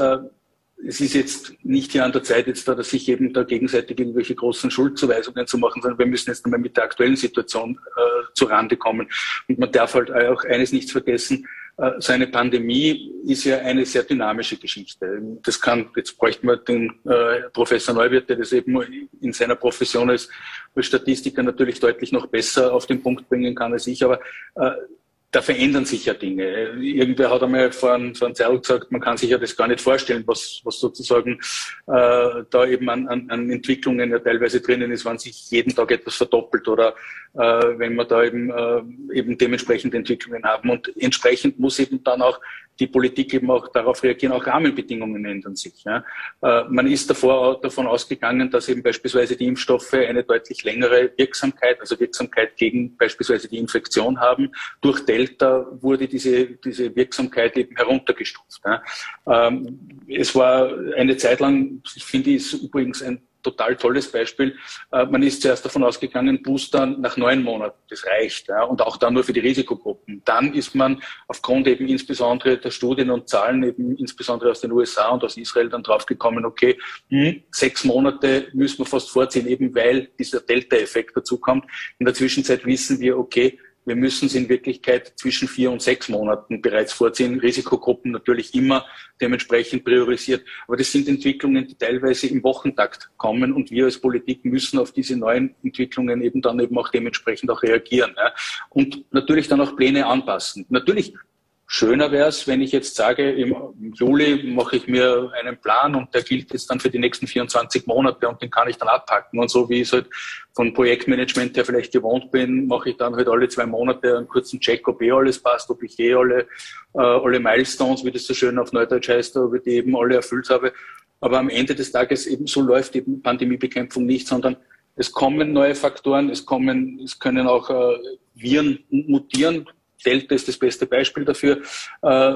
es ist jetzt nicht hier an der Zeit, jetzt da, dass sich eben da gegenseitig irgendwelche großen Schuldzuweisungen zu machen, sondern wir müssen jetzt einmal mit der aktuellen Situation äh, zu Rande kommen. Und man darf halt auch eines nicht vergessen, äh, so eine Pandemie ist ja eine sehr dynamische Geschichte. Das kann, jetzt bräuchten wir den äh, Professor Neuwirth, der das eben in seiner Profession als, Statistiker natürlich deutlich noch besser auf den Punkt bringen kann als ich, aber äh, da verändern sich ja Dinge. Irgendwer hat einmal vor einem, vor einem Zeit gesagt, man kann sich ja das gar nicht vorstellen, was, was sozusagen äh, da eben an, an, an Entwicklungen ja teilweise drinnen ist, wenn sich jeden Tag etwas verdoppelt oder äh, wenn wir da eben, äh, eben dementsprechend Entwicklungen haben. Und entsprechend muss eben dann auch die Politik eben auch darauf reagieren, auch Rahmenbedingungen ändern sich. Ja. Äh, man ist davor davon ausgegangen, dass eben beispielsweise die Impfstoffe eine deutlich längere Wirksamkeit, also Wirksamkeit gegen beispielsweise die Infektion haben. Durch Delta wurde diese, diese Wirksamkeit eben heruntergestuft. Ja. Ähm, es war eine Zeit lang, ich finde, ist übrigens ein total tolles Beispiel. Äh, man ist zuerst davon ausgegangen, Booster nach neun Monaten, das reicht. Ja, und auch dann nur für die Risikogruppen. Dann ist man aufgrund eben insbesondere der Studien und Zahlen, eben insbesondere aus den USA und aus Israel, dann draufgekommen, okay, hm, sechs Monate müssen wir fast vorziehen, eben weil dieser Delta-Effekt dazukommt. In der Zwischenzeit wissen wir, okay, wir müssen es in Wirklichkeit zwischen vier und sechs Monaten bereits vorziehen. Risikogruppen natürlich immer dementsprechend priorisiert. Aber das sind Entwicklungen, die teilweise im Wochentakt kommen und wir als Politik müssen auf diese neuen Entwicklungen eben dann eben auch dementsprechend auch reagieren. Ja. Und natürlich dann auch Pläne anpassen. Natürlich Schöner wäre es, wenn ich jetzt sage, im, Juli mache ich mir einen Plan und der gilt jetzt dann für die nächsten 24 Monate und den kann ich dann abpacken. Und so wie ich es halt von Projektmanagement her vielleicht gewohnt bin, mache ich dann halt alle zwei Monate einen kurzen Check, ob eh alles passt, ob ich eh alle, äh, alle Milestones, wie das so schön auf Neudeutsch heißt, ob ich die eben alle erfüllt habe. Aber am Ende des Tages eben so läuft eben Pandemiebekämpfung nicht, sondern es kommen neue Faktoren, es kommen, es können auch äh, Viren mutieren, Delta ist das beste Beispiel dafür. Äh,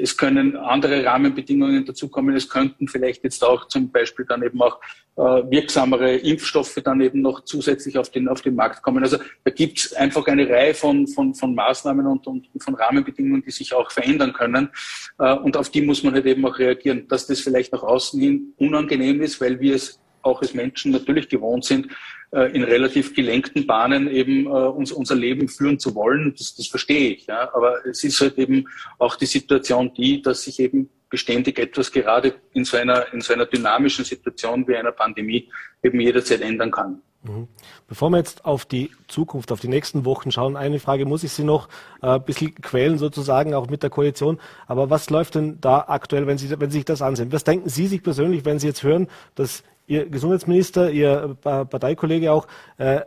es können andere Rahmenbedingungen dazukommen. Es könnten vielleicht jetzt auch zum Beispiel dann eben auch äh, wirksamere Impfstoffe dann eben noch zusätzlich auf den, auf den Markt kommen. Also da gibt es einfach eine Reihe von, von, von Maßnahmen und, und von Rahmenbedingungen, die sich auch verändern können. Äh, und auf die muss man halt eben auch reagieren. Dass das vielleicht nach außen hin unangenehm ist, weil wir es auch als Menschen natürlich gewohnt sind, äh, in relativ gelenkten Bahnen eben äh, uns, unser Leben führen zu wollen. Das, das verstehe ich. Ja. Aber es ist halt eben auch die Situation die, dass sich eben beständig etwas gerade in so einer, in so einer dynamischen Situation wie einer Pandemie eben jederzeit ändern kann. Mhm. Bevor wir jetzt auf die Zukunft, auf die nächsten Wochen schauen, eine Frage muss ich Sie noch äh, ein bisschen quälen sozusagen, auch mit der Koalition. Aber was läuft denn da aktuell, wenn Sie, wenn Sie sich das ansehen? Was denken Sie sich persönlich, wenn Sie jetzt hören, dass Ihr Gesundheitsminister, Ihr Parteikollege auch, äh,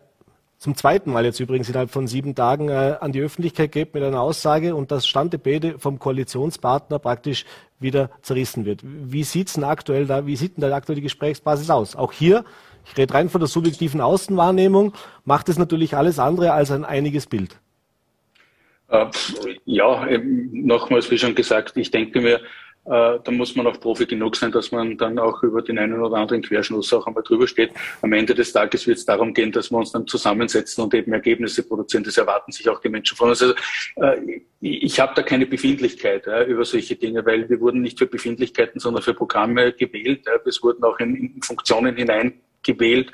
zum zweiten Mal jetzt übrigens innerhalb von sieben Tagen äh, an die Öffentlichkeit geht mit einer Aussage und das Standebede vom Koalitionspartner praktisch wieder zerrissen wird. Wie sieht's denn aktuell da, wie sieht denn da aktuell die Gesprächsbasis aus? Auch hier, ich rede rein von der subjektiven Außenwahrnehmung, macht es natürlich alles andere als ein einiges Bild. Äh, ja, nochmals, wie schon gesagt, ich denke mir, äh, da muss man auch Profi genug sein, dass man dann auch über den einen oder anderen Querschluss auch einmal drüber steht. Am Ende des Tages wird es darum gehen, dass wir uns dann zusammensetzen und eben Ergebnisse produzieren. Das erwarten sich auch die Menschen von uns. Also, äh, ich habe da keine Befindlichkeit ja, über solche Dinge, weil wir wurden nicht für Befindlichkeiten, sondern für Programme gewählt. Ja. Es wurden auch in, in Funktionen hineingewählt,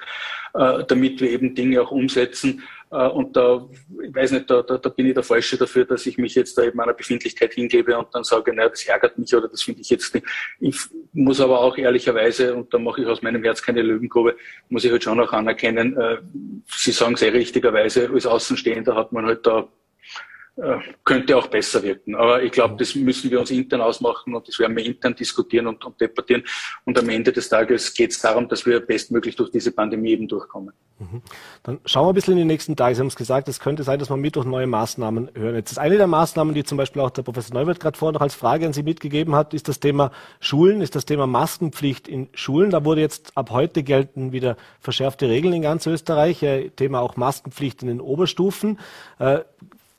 äh, damit wir eben Dinge auch umsetzen. Äh, und da, ich weiß nicht, da, da, da bin ich der Falsche dafür, dass ich mich jetzt da eben einer Befindlichkeit hingebe und dann sage, naja, das ärgert mich oder das finde ich jetzt nicht. Ich muss aber auch ehrlicherweise, und da mache ich aus meinem Herz keine Lügengrube, muss ich halt schon auch anerkennen, äh, Sie sagen sehr richtigerweise, als Außenstehender hat man halt da könnte auch besser wirken. Aber ich glaube, das müssen wir uns intern ausmachen und das werden wir intern diskutieren und, und debattieren. Und am Ende des Tages geht es darum, dass wir bestmöglich durch diese Pandemie eben durchkommen. Mhm. Dann schauen wir ein bisschen in die nächsten Tage. Sie haben es gesagt, es könnte sein, dass wir Mittwoch neue Maßnahmen hören. Jetzt ist eine der Maßnahmen, die zum Beispiel auch der Professor Neuwirth gerade vorher noch als Frage an Sie mitgegeben hat, ist das Thema Schulen, ist das Thema Maskenpflicht in Schulen. Da wurde jetzt ab heute gelten wieder verschärfte Regeln in ganz Österreich. Thema auch Maskenpflicht in den Oberstufen.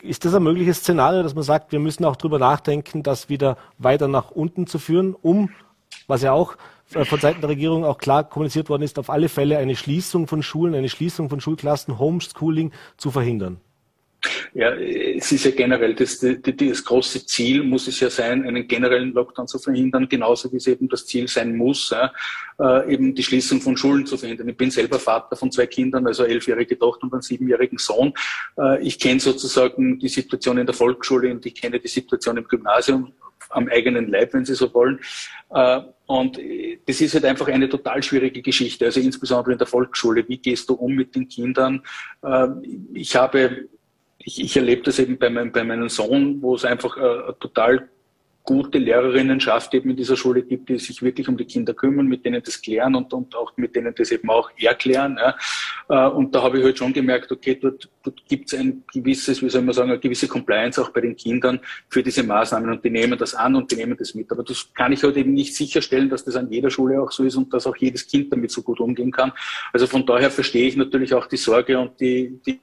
Ist das ein mögliches Szenario, dass man sagt, wir müssen auch darüber nachdenken, das wieder weiter nach unten zu führen, um, was ja auch äh, von Seiten der Regierung auch klar kommuniziert worden ist, auf alle Fälle eine Schließung von Schulen, eine Schließung von Schulklassen, Homeschooling zu verhindern? Ja, es ist ja generell das, das, das, große Ziel muss es ja sein, einen generellen Lockdown zu verhindern, genauso wie es eben das Ziel sein muss, äh, eben die Schließung von Schulen zu verhindern. Ich bin selber Vater von zwei Kindern, also elfjährige Tochter und einen siebenjährigen Sohn. Äh, ich kenne sozusagen die Situation in der Volksschule und ich kenne die Situation im Gymnasium am eigenen Leib, wenn Sie so wollen. Äh, und das ist halt einfach eine total schwierige Geschichte, also insbesondere in der Volksschule. Wie gehst du um mit den Kindern? Äh, ich habe ich, ich erlebe das eben bei, mein, bei meinem Sohn, wo es einfach äh, total gute Lehrerinnenschaft eben in dieser Schule gibt, die sich wirklich um die Kinder kümmern, mit denen das klären und, und auch mit denen das eben auch erklären. Ja. Äh, und da habe ich halt schon gemerkt, okay, dort, dort gibt es ein gewisses, wie soll man sagen, eine gewisse Compliance auch bei den Kindern für diese Maßnahmen und die nehmen das an und die nehmen das mit. Aber das kann ich halt eben nicht sicherstellen, dass das an jeder Schule auch so ist und dass auch jedes Kind damit so gut umgehen kann. Also von daher verstehe ich natürlich auch die Sorge und die, die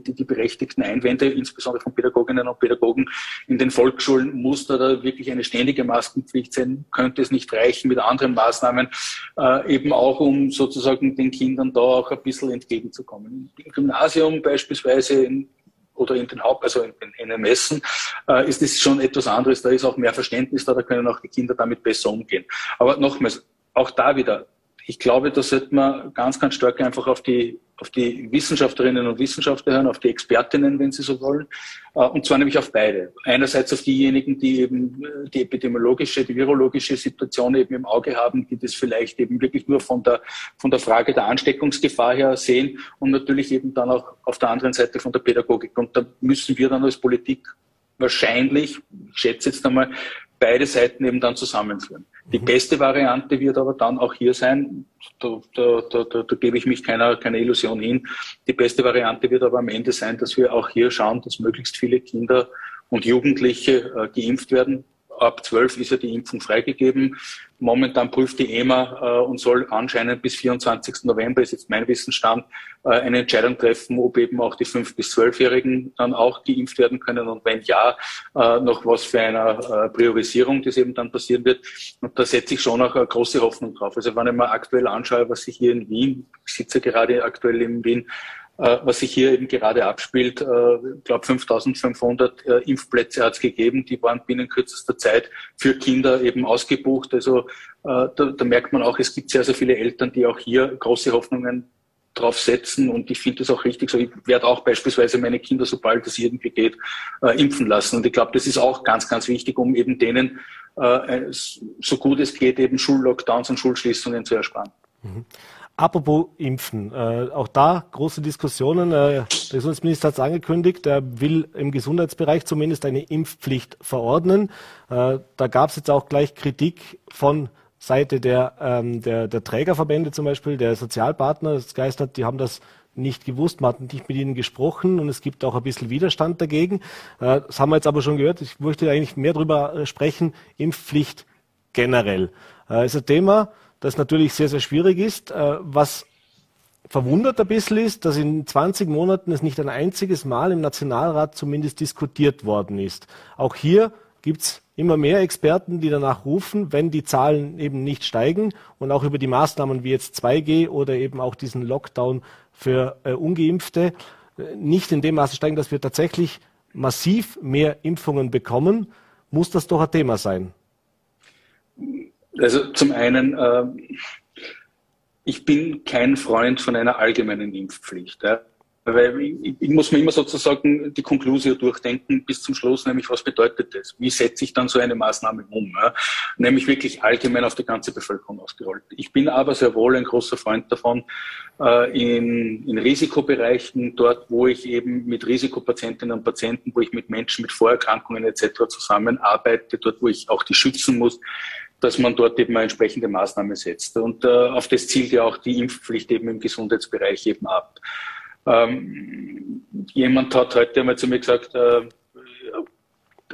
die, die berechtigten Einwände, insbesondere von Pädagoginnen und Pädagogen in den Volksschulen, muss da, wirklich eine ständige Maskenpflicht sein? Könnte es nicht reichen mit anderen Maßnahmen, äh, eben auch um sozusagen den Kindern da auch ein bisschen entgegenzukommen? Im Gymnasium beispielsweise in, oder in den Haupt, also in den NMSen, äh, ist es schon etwas anderes. Da ist auch mehr Verständnis da, da können auch die Kinder damit besser umgehen. Aber nochmals, auch da wieder, ich glaube, da sollte man ganz, ganz stark einfach auf die, auf die Wissenschaftlerinnen und Wissenschaftler hören, auf die Expertinnen, wenn sie so wollen, äh, und zwar nämlich auf beide. Einerseits auf diejenigen, die eben äh, die epidemiologische, die virologische Situation eben im Auge haben, die das vielleicht eben wirklich nur von der, von der Frage der Ansteckungsgefahr her sehen und natürlich eben dann auch auf der anderen Seite von der Pädagogik. Und da müssen wir dann als Politik wahrscheinlich, ich schätze jetzt einmal, beide Seiten eben dann zusammenführen. Die mhm. beste Variante wird aber dann auch hier sein, da, da, da, da, gebe ich mich keiner, keiner Illusion hin. Die beste Variante wird aber am Ende sein, dass wir auch hier schauen, dass möglichst viele Kinder und Jugendliche äh, geimpft werden ab 12 ist ja die Impfung freigegeben. Momentan prüft die EMA äh, und soll anscheinend bis 24. November, ist jetzt mein Wissensstand, äh, eine Entscheidung treffen, ob eben auch die 5- bis 12-Jährigen dann auch geimpft werden können und wenn ja, äh, noch was für eine äh, Priorisierung, das eben dann passieren wird. Und da setze ich schon auch eine große Hoffnung drauf. Also wenn ich mir aktuell anschaue, was sich hier in Wien, ich sitze gerade aktuell in Wien, was sich hier eben gerade abspielt. Äh, ich glaube, 5500 äh, Impfplätze hat es gegeben. Die waren binnen kürzester Zeit für Kinder eben ausgebucht. Also da, da merkt man auch, es gibt sehr, sehr viele Eltern, die auch hier große Hoffnungen drauf setzen und ich finde das auch richtig so. Ich werde auch beispielsweise meine Kinder, sobald es irgendwie geht, äh, impfen lassen. Und ich glaube, das ist auch ganz, ganz wichtig, um eben denen, äh, so gut es geht, eben Schullockdowns und Schulschließungen zu ersparen. Mhm. Apropos Impfen, äh, auch da große Diskussionen. Äh, der Gesundheitsminister hat es angekündigt, er will im Gesundheitsbereich zumindest eine Impfpflicht verordnen. Äh, da gab es jetzt auch gleich Kritik von Seite der, ähm, der, der Trägerverbände zum Beispiel, der Sozialpartner. Das geistert, die haben das nicht gewusst, man hat nicht mit ihnen gesprochen und es gibt auch ein bisschen Widerstand dagegen. Äh, das haben wir jetzt aber schon gehört. Ich möchte eigentlich mehr darüber äh, sprechen. Impfpflicht generell. Äh, ist ein Thema, das natürlich sehr, sehr schwierig ist. Äh, was verwundert ein bisschen ist, dass in 20 Monaten es nicht ein einziges Mal im Nationalrat zumindest diskutiert worden ist. Auch hier gibt es immer mehr Experten, die danach rufen, wenn die Zahlen eben nicht steigen und auch über die Maßnahmen wie jetzt 2G oder eben auch diesen Lockdown für äh, ungeimpfte äh, nicht in dem Maße steigen, dass wir tatsächlich massiv mehr Impfungen bekommen, muss das doch ein Thema sein. Also zum einen, äh, ich bin kein Freund von einer allgemeinen Impfpflicht. Ja. Weil ich, ich, muss mir immer sozusagen die Konklusion durchdenken bis zum Schluss, nämlich was bedeutet das? Wie setze ich dann so eine Maßnahme um? Ja? Nämlich wirklich allgemein auf die ganze Bevölkerung ausgerollt. Ich bin aber sehr wohl ein großer Freund davon, äh, in, in Risikobereichen, dort wo ich eben mit Risikopatientinnen und Patienten, wo ich mit Menschen mit Vorerkrankungen etc. zusammenarbeite, dort wo ich auch die schützen muss, dass man dort eben eine entsprechende Maßnahme setzt. Und äh, auf das zielt ja auch die Impfpflicht eben im Gesundheitsbereich eben ab. Ähm, jemand hat heute einmal zu mir gesagt, äh,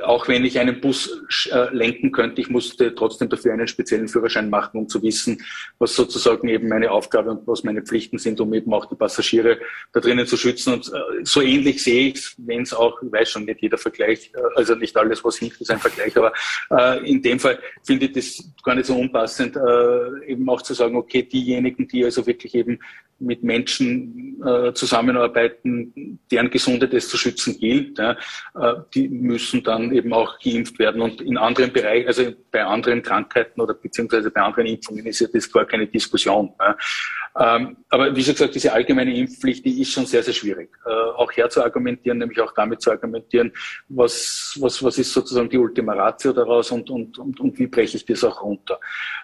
auch wenn ich einen Bus äh, lenken könnte, ich musste trotzdem dafür einen speziellen Führerschein machen, um zu wissen, was sozusagen eben meine Aufgabe und was meine Pflichten sind, um eben auch die Passagiere da drinnen zu schützen. Und äh, so ähnlich sehe ich es, wenn es auch, ich weiß schon, nicht jeder Vergleich, äh, also nicht alles, was hinkt, ist ein Vergleich, aber äh, in dem Fall finde ich das gar nicht so unpassend, äh, eben auch zu sagen, okay, diejenigen, die also wirklich eben mit Menschen äh, zusammenarbeiten, deren Gesundheit es zu schützen gilt, ja, die müssen dann eben auch geimpft werden. Und in anderen Bereichen, also bei anderen Krankheiten oder beziehungsweise bei anderen Impfungen ist ja das gar keine Diskussion. Ähm, aber wie schon gesagt, diese allgemeine Impfpflicht, die ist schon sehr, sehr schwierig. Äh, auch herzuargumentieren, nämlich auch damit zu argumentieren, was, was, was ist sozusagen die Ultima Ratio daraus und, und, und, und wie breche ich das auch runter.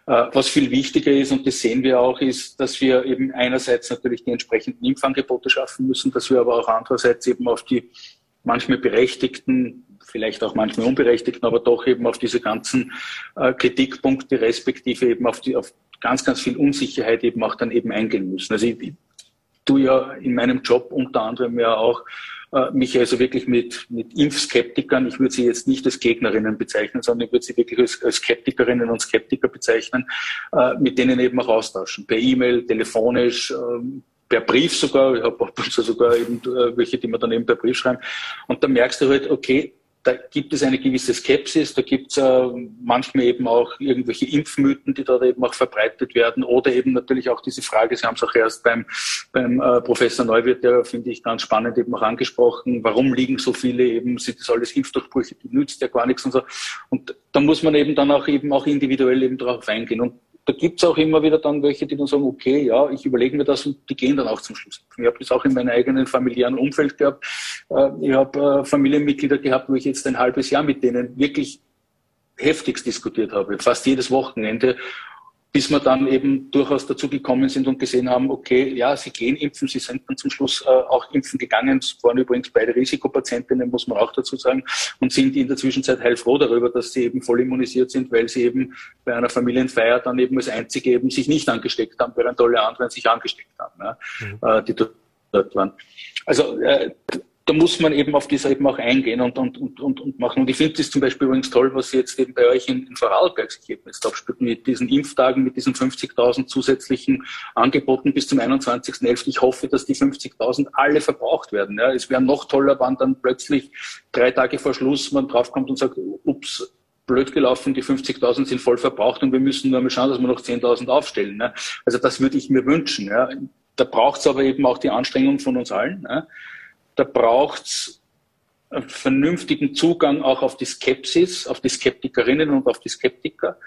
Äh, was viel wichtiger ist, und das sehen wir auch, ist, dass wir eben einerseits natürlich die entsprechenden Impfangebote schaffen müssen, dass wir aber auch andererseits eben auf die manchmal berechtigten vielleicht auch manchmal unberechtigten, aber doch eben auf diese ganzen äh, Kritikpunkte respektive eben auf die auf ganz, ganz viel Unsicherheit eben auch dann eben eingehen müssen. Also ich, ich tue ja in meinem Job unter anderem ja auch äh, mich also wirklich mit, mit Impfskeptikern, ich würde sie jetzt nicht als Gegnerinnen bezeichnen, sondern ich würde sie wirklich als, als Skeptikerinnen und Skeptiker bezeichnen, äh, mit denen eben auch austauschen. Per E-Mail, telefonisch, äh, per Brief sogar, ich habe <laughs> sogar eben äh, welche, die man dann eben per Brief schreiben. Und da merkst du halt, okay, da gibt es eine gewisse Skepsis, da gibt es äh, manchmal eben auch irgendwelche Impfmythen, die dort eben auch verbreitet werden oder eben natürlich auch diese Frage, Sie haben es auch erst beim, beim äh, Professor Neuwirth, der finde ich ganz spannend eben auch angesprochen, warum liegen so viele eben, sind das alles Impfdurchbrüche, die nützt ja gar nichts und so. Und da muss man eben dann auch eben auch individuell eben darauf eingehen. Und da gibt's auch immer wieder dann welche, die dann sagen, okay, ja, ich überlege mir das und die gehen dann auch zum Schluss. Ich habe das auch in meinem eigenen familiären Umfeld gehabt. Äh, ich habe äh, Familienmitglieder gehabt, wo ich jetzt ein halbes Jahr mit denen wirklich heftigst diskutiert habe, fast jedes Wochenende bis wir dann eben durchaus dazu gekommen sind und gesehen haben, okay, ja, sie gehen impfen, sie sind dann zum Schluss äh, auch impfen gegangen. Es waren übrigens beide Risikopatientinnen, muss man auch dazu sagen, und sind in der Zwischenzeit heilfroh darüber, dass sie eben voll immunisiert sind, weil sie eben bei einer Familienfeier dann eben als einzige eben sich nicht angesteckt haben, während alle anderen sich angesteckt haben, ja, mhm. äh, die dort waren. Also äh, da muss man eben auf diese eben auch eingehen und, und, und, und, und machen. Und ich finde das zum Beispiel übrigens toll, was jetzt eben bei euch in, in Vorarlberg sich eben jetzt abspielt, mit diesen Impftagen, mit diesen 50.000 zusätzlichen Angeboten bis zum 21.11. Ich hoffe, dass die 50.000 alle verbraucht werden. Ja. Es wäre noch toller, wenn dann plötzlich drei Tage vor Schluss man draufkommt und sagt, ups, blöd gelaufen, die 50.000 sind voll verbraucht und wir müssen nur mal schauen, dass wir noch 10.000 aufstellen. Ne? Also das würde ich mir wünschen. Ja? Da braucht es aber eben auch die Anstrengung von uns allen. Ne? Da braucht es einen vernünftigen Zugang auch auf die Skepsis, auf die Skeptikerinnen und auf die Skeptiker.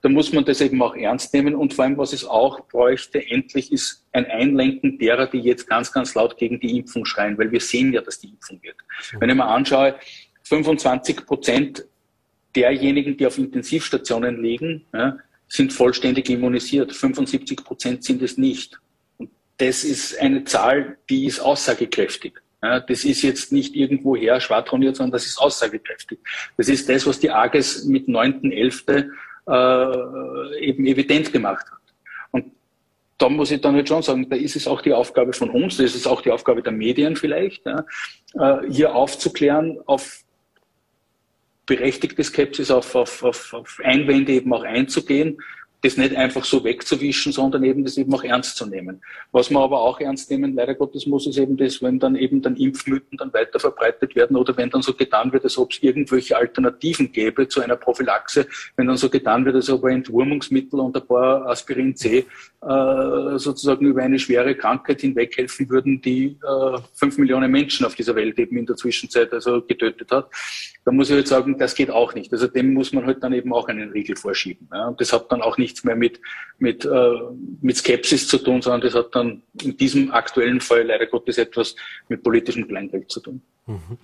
Da muss man das eben auch ernst nehmen und vor allem, was es auch bräuchte, endlich ist ein Einlenken derer, die jetzt ganz, ganz laut gegen die Impfung schreien, weil wir sehen ja, dass die Impfung wird. Wenn ich mir anschaue, 25 Prozent derjenigen, die auf Intensivstationen liegen, ja, sind vollständig immunisiert. 75 Prozent sind es nicht. Und das ist eine Zahl, die ist aussagekräftig. Ja, das ist jetzt nicht irgendwo her schwadroniert, sondern das ist aussagekräftig. Das ist das, was die AGES mit 9.11. Äh, eben evident gemacht hat. Und da muss ich dann halt schon sagen, da ist es auch die Aufgabe von uns, da ist es auch die Aufgabe der Medien vielleicht, ja, äh, hier aufzuklären, auf berechtigte Skepsis, auf, auf, auf, auf Einwände eben auch einzugehen, das nicht einfach so wegzuwischen, sondern eben das eben auch ernst zu nehmen. Was man aber auch ernst nehmen, leider Gottes muss es eben das, wenn dann eben dann Impfmythen dann weiter verbreitet werden oder wenn dann so getan wird, als ob es irgendwelche Alternativen gäbe zu einer Prophylaxe, wenn dann so getan wird, als ob ein Entwurmungsmittel und ein paar Aspirin C äh, sozusagen über eine schwere Krankheit hinweg helfen würden, die äh, fünf Millionen Menschen auf dieser Welt eben in der Zwischenzeit also getötet hat. Da muss ich halt sagen, das geht auch nicht. Also dem muss man halt dann eben auch einen Riegel vorschieben. Ja. Und das hat dann auch nicht nichts mehr mit, mit, äh, mit Skepsis zu tun, sondern das hat dann in diesem aktuellen Fall leider Gottes etwas mit politischem Kleingeld zu tun. Mhm.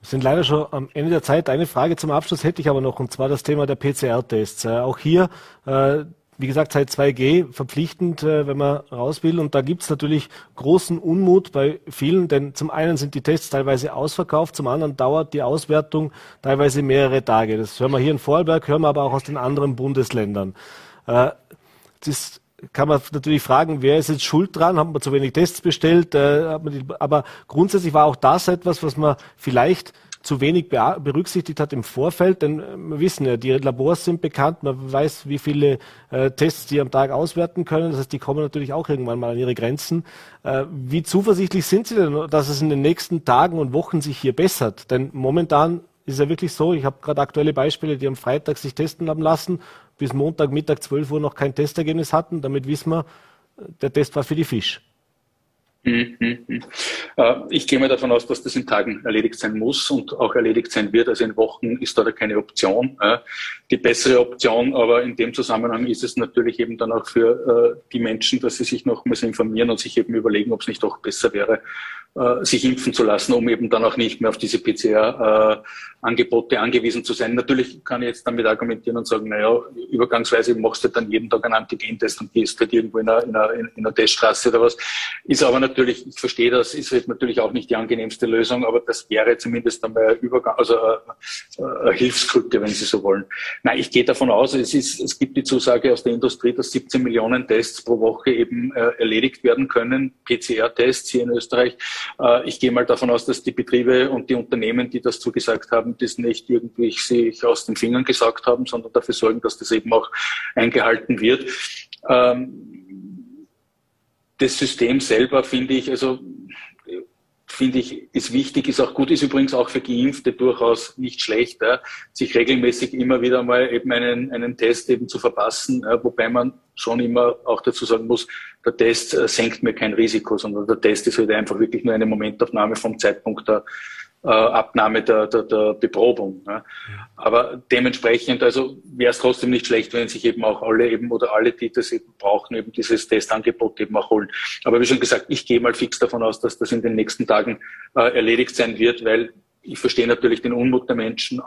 Wir sind leider schon am Ende der Zeit. Eine Frage zum Abschluss hätte ich aber noch, und zwar das Thema der PCR-Tests. Äh, auch hier, äh, wie gesagt, seit 2G verpflichtend, äh, wenn man raus will. Und da gibt es natürlich großen Unmut bei vielen, denn zum einen sind die Tests teilweise ausverkauft, zum anderen dauert die Auswertung teilweise mehrere Tage. Das hören wir hier in Vorarlberg, hören wir aber auch aus den anderen Bundesländern. Äh, das kann man natürlich fragen, wer ist jetzt schuld dran? Haben wir zu wenig Tests bestellt? Äh, aber grundsätzlich war auch das etwas, was man vielleicht zu wenig berücksichtigt hat im Vorfeld, denn äh, wir wissen ja, die Labors sind bekannt, man weiß, wie viele äh, Tests die am Tag auswerten können, das heißt, die kommen natürlich auch irgendwann mal an ihre Grenzen. Äh, wie zuversichtlich sind Sie denn, dass es in den nächsten Tagen und Wochen sich hier bessert? Denn momentan ist ja wirklich so, ich habe gerade aktuelle Beispiele, die am Freitag sich testen haben lassen bis Montag Mittag 12 Uhr noch kein Testergebnis hatten. Damit wissen wir, der Test war für die Fisch. Mhm, mhm. Äh, ich gehe mal davon aus, dass das in Tagen erledigt sein muss und auch erledigt sein wird. Also in Wochen ist da keine Option. Die bessere Option, aber in dem Zusammenhang ist es natürlich eben dann auch für äh, die Menschen, dass sie sich nochmals informieren und sich eben überlegen, ob es nicht doch besser wäre, äh, sich impfen zu lassen, um eben dann auch nicht mehr auf diese PCR-Angebote angewiesen zu sein. Natürlich kann ich jetzt damit argumentieren und sagen, naja, übergangsweise machst du dann jeden Tag einen Antigentest und gehst halt irgendwo in einer, in einer, in einer Teststraße oder was. Ist aber natürlich, ich verstehe das, ist halt natürlich auch nicht die angenehmste Lösung, aber das wäre zumindest einmal ein Übergang, also eine Hilfskrücke, wenn Sie so wollen. Nein, ich gehe davon aus, es, ist, es gibt die Zusage aus der Industrie, dass 17 Millionen Tests pro Woche eben äh, erledigt werden können, PCR-Tests hier in Österreich. Äh, ich gehe mal davon aus, dass die Betriebe und die Unternehmen, die das zugesagt haben, das nicht irgendwie sich aus den Fingern gesagt haben, sondern dafür sorgen, dass das eben auch eingehalten wird. Ähm, das System selber finde ich, also finde ich, ist wichtig, ist auch gut, ist übrigens auch für Geimpfte durchaus nicht schlecht, ja, sich regelmäßig immer wieder mal eben einen, einen Test eben zu verpassen, ja, wobei man schon immer auch dazu sagen muss, der Test äh, senkt mir kein Risiko, sondern der Test ist halt einfach wirklich nur eine Momentaufnahme vom Zeitpunkt der Abnahme der, der, der Beprobung. Ja. Aber dementsprechend, also wäre es trotzdem nicht schlecht, wenn sich eben auch alle eben oder alle, die das eben brauchen, eben dieses Testangebot eben auch holen. Aber wie schon gesagt, ich gehe mal fix davon aus, dass das in den nächsten Tagen äh, erledigt sein wird, weil ich verstehe natürlich den Unmut der Menschen.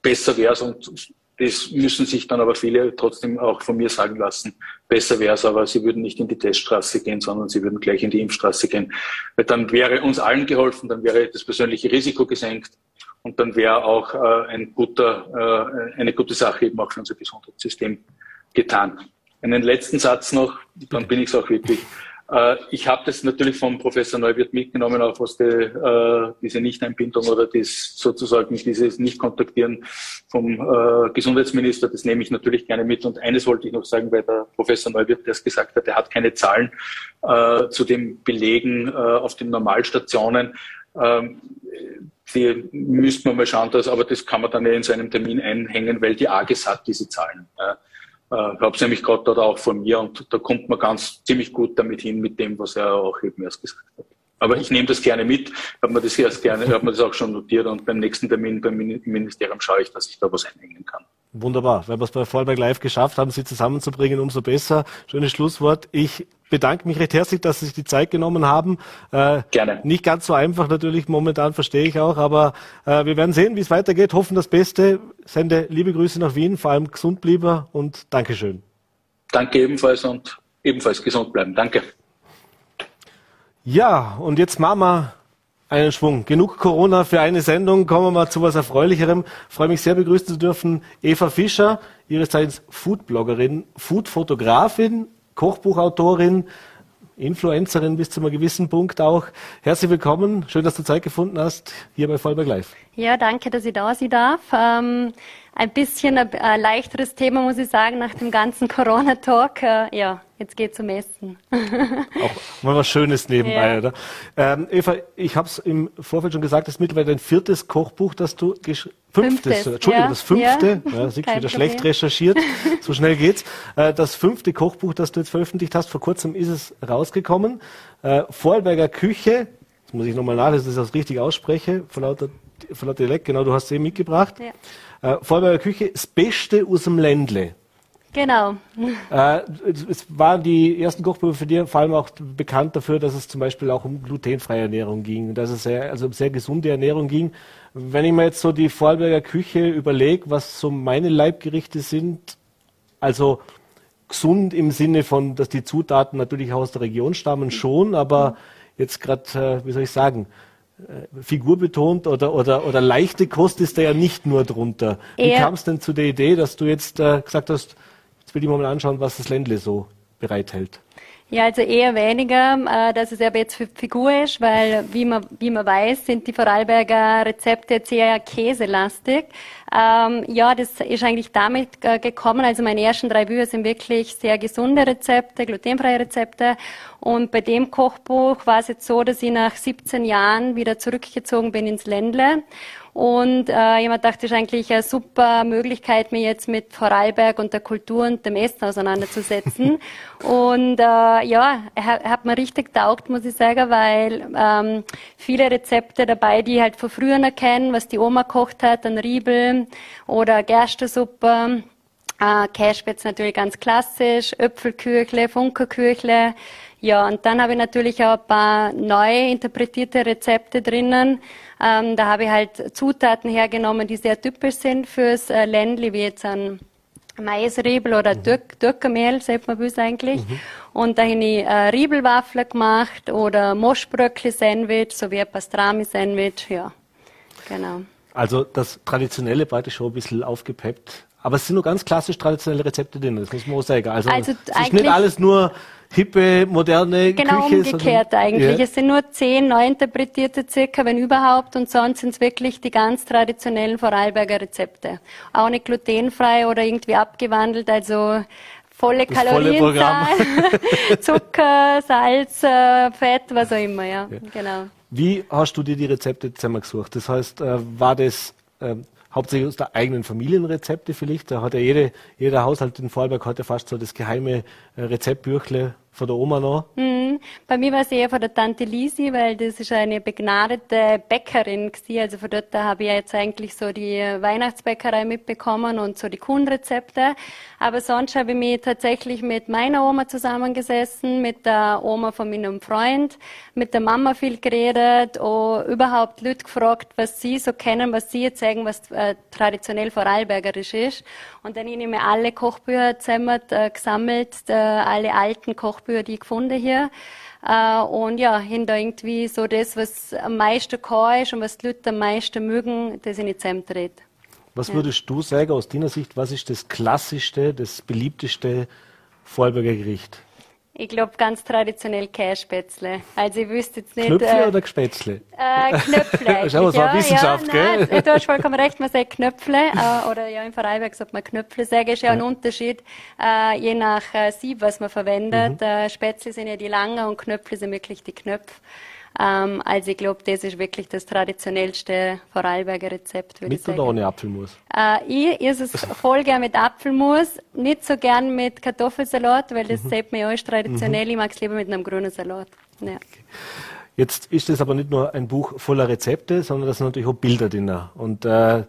Besser wäre es und das müssen sich dann aber viele trotzdem auch von mir sagen lassen. Besser wäre es aber, sie würden nicht in die Teststraße gehen, sondern sie würden gleich in die Impfstraße gehen. Weil dann wäre uns allen geholfen, dann wäre das persönliche Risiko gesenkt und dann wäre auch äh, ein guter, äh, eine gute Sache eben auch für unser Gesundheitssystem getan. Einen letzten Satz noch, dann bin ich es auch wirklich. Äh, ich habe das natürlich vom Professor Neuwirth mitgenommen, auch was die, äh, diese Nichteinbindung oder das sozusagen dieses Nicht-Kontaktieren vom äh, Gesundheitsminister, das nehme ich natürlich gerne mit. Und eines wollte ich noch sagen, weil der Professor Neuwirth das gesagt hat, er hat keine Zahlen äh, zu den Belegen äh, auf den Normalstationen. Ähm, die müsste man mal schauen, dass, aber das kann man dann ja in seinem Termin einhängen, weil die AGES hat diese Zahlen. Äh, äh, habe es nämlich gerade dort auch von mir und da kommt man ganz ziemlich gut damit hin mit dem, was er auch eben erst gesagt hat. Aber ich nehme das gerne mit, habe mir das erst gerne, habe mir das auch schon notiert und beim nächsten Termin beim Ministerium schaue ich, dass ich da was einhängen kann. Wunderbar. Wenn wir es bei Vorarlberg Live geschafft haben, Sie zusammenzubringen, umso besser. Schönes Schlusswort. Ich bedanke mich recht herzlich, dass Sie sich die Zeit genommen haben. Äh, Gerne. Nicht ganz so einfach natürlich momentan, verstehe ich auch, aber äh, wir werden sehen, wie es weitergeht. Hoffen das Beste. Sende liebe Grüße nach Wien, vor allem gesund bleiben und Dankeschön. Danke ebenfalls und ebenfalls gesund bleiben. Danke. Ja, und jetzt machen wir einen Schwung. Genug Corona für eine Sendung. Kommen wir mal zu was Erfreulicherem. Ich freue mich sehr begrüßen zu dürfen Eva Fischer, ihres Zeichens Foodbloggerin, Foodfotografin, Kochbuchautorin, Influencerin bis zu einem gewissen Punkt auch. Herzlich willkommen. Schön, dass du Zeit gefunden hast hier bei Vollberg Live. Ja, danke, dass ich da sein darf. Ähm, ein bisschen ein, leichteres Thema, muss ich sagen, nach dem ganzen Corona-Talk. Äh, ja, jetzt geht zum Essen. <laughs> Auch mal was Schönes nebenbei, ja. oder? Ähm, Eva, ich habe es im Vorfeld schon gesagt, das ist mittlerweile dein viertes Kochbuch, das du geschrieben Fünftes, fünftes, Entschuldigung, ja, das fünfte, ja, ja sieht wieder schlecht recherchiert, <laughs> so schnell geht's. Äh, das fünfte Kochbuch, das du jetzt veröffentlicht hast, vor kurzem ist es rausgekommen. Äh, Vorarlberger Küche, das muss ich nochmal nachlesen, dass ich das richtig ausspreche, von lauter, von lauter Dialekt, genau, du hast eben mitgebracht. Ja. Äh, Vorarlberger Küche, das Beste aus dem Ländle. Genau. Äh, es waren die ersten Kochbücher für dich vor allem auch bekannt dafür, dass es zum Beispiel auch um glutenfreie Ernährung ging, dass es sehr, also um sehr gesunde Ernährung ging. Wenn ich mir jetzt so die Vorarlberger Küche überlege, was so meine Leibgerichte sind, also gesund im Sinne von, dass die Zutaten natürlich aus der Region stammen, schon, aber jetzt gerade, äh, wie soll ich sagen, äh, figurbetont oder, oder, oder leichte Kost ist da ja nicht nur drunter. Wie kam es denn zu der Idee, dass du jetzt äh, gesagt hast, jetzt will ich mal anschauen, was das Ländle so bereithält? Ja, also eher weniger, äh, dass es aber jetzt für Figur ist, weil wie man, wie man weiß, sind die Vorarlberger Rezepte jetzt eher käselastig. Ähm, ja, das ist eigentlich damit äh, gekommen. Also meine ersten drei Bücher sind wirklich sehr gesunde Rezepte, glutenfreie Rezepte. Und bei dem Kochbuch war es jetzt so, dass ich nach 17 Jahren wieder zurückgezogen bin ins Ländle und äh, jemand dachte, das ist eigentlich eine super Möglichkeit, mich jetzt mit Vorarlberg und der Kultur und dem Essen auseinanderzusetzen. <laughs> und äh, ja, er hat mir richtig taugt, muss ich sagen, weil ähm, viele Rezepte dabei, die ich halt von früher noch kennen, was die Oma kocht hat, ein Riebel oder Gerstesuppe. Äh, Cashbets natürlich ganz klassisch, Öpfelküchle, Funkerküchle. Ja, und dann habe ich natürlich auch ein paar neu interpretierte Rezepte drinnen. Ähm, da habe ich halt Zutaten hergenommen, die sehr typisch sind fürs äh, Ländli, wie jetzt ein Maisriebel oder mhm. Dürkermehl, sagt man bis eigentlich. Mhm. Und da habe ich äh, Riebelwaffeln gemacht oder Moschbröckli-Sandwich sowie ein Pastrami-Sandwich, ja, genau. Also das Traditionelle praktisch schon ein bisschen aufgepeppt. Aber es sind nur ganz klassisch traditionelle Rezepte drin, das muss man auch sagen. Also, also es ist nicht alles nur hippe, moderne genau Küche. Genau umgekehrt sondern, eigentlich. Ja. Es sind nur zehn neu interpretierte circa, wenn überhaupt, und sonst sind es wirklich die ganz traditionellen Vorarlberger Rezepte. Auch nicht glutenfrei oder irgendwie abgewandelt, also volle das Kalorienzahl, volle <laughs> Zucker, Salz, äh, Fett, was auch immer, ja. ja. Genau. Wie hast du dir die Rezepte zusammengesucht? Das heißt, äh, war das ähm, hauptsächlich aus der eigenen Familienrezepte vielleicht? Da hat ja jede, jeder Haushalt in Vorarlberg heute fast so das geheime äh, Rezeptbüchle von der Oma noch? Mhm. Bei mir war es eher von der Tante Lisi, weil das ist eine begnadete Bäckerin gewesen. Also von dort habe ich jetzt eigentlich so die Weihnachtsbäckerei mitbekommen und so die Kuchenrezepte. Aber sonst habe ich mich tatsächlich mit meiner Oma zusammengesessen, mit der Oma von meinem Freund, mit der Mama viel geredet und überhaupt Leute gefragt, was sie so kennen, was sie jetzt sagen, was äh, traditionell vorarlbergerisch ist. Und dann habe ich mir alle Kochbücher zusammen äh, gesammelt, äh, alle alten Kochbücher Ich gefunden hier. Äh, und ja, hinter irgendwie so das, was am meisten kann ist und was die Leute am meisten mögen, das in die zusammentreten. Was ja. würdest du sagen aus deiner Sicht, was ist das klassischste, das beliebteste Vorarlberger Gericht? Ich glaube ganz traditionell Kässpätzle. Also ich wüsste jetzt nicht. Knöpfle äh, oder Gespätzle? Äh, Knöpfle. <laughs> Schau so ja, Wissenschaft, ja, gell? Nein, du hast vollkommen recht, man sagt Knöpfle. Äh, oder ja, im Vorarlberg sagt man Knöpfle. Sagen ist ja, ein Unterschied, äh, je nach äh, Sieb, was man verwendet. Mhm. Äh, Spätzle sind ja die langen und Knöpfle sind wirklich die Knöpfe. Ähm, also ich glaube, das ist wirklich das traditionellste Vorarlberger Rezept. Mit ich oder ohne Apfelmus? Äh, ich esse es <laughs> voll gern mit Apfelmus, nicht so gern mit Kartoffelsalat, weil das mhm. sieht man ja ist traditionell. Mhm. Ich mag es lieber mit einem grünen Salat. Ja. Jetzt ist es aber nicht nur ein Buch voller Rezepte, sondern da sind natürlich auch Bilder drin. Und äh,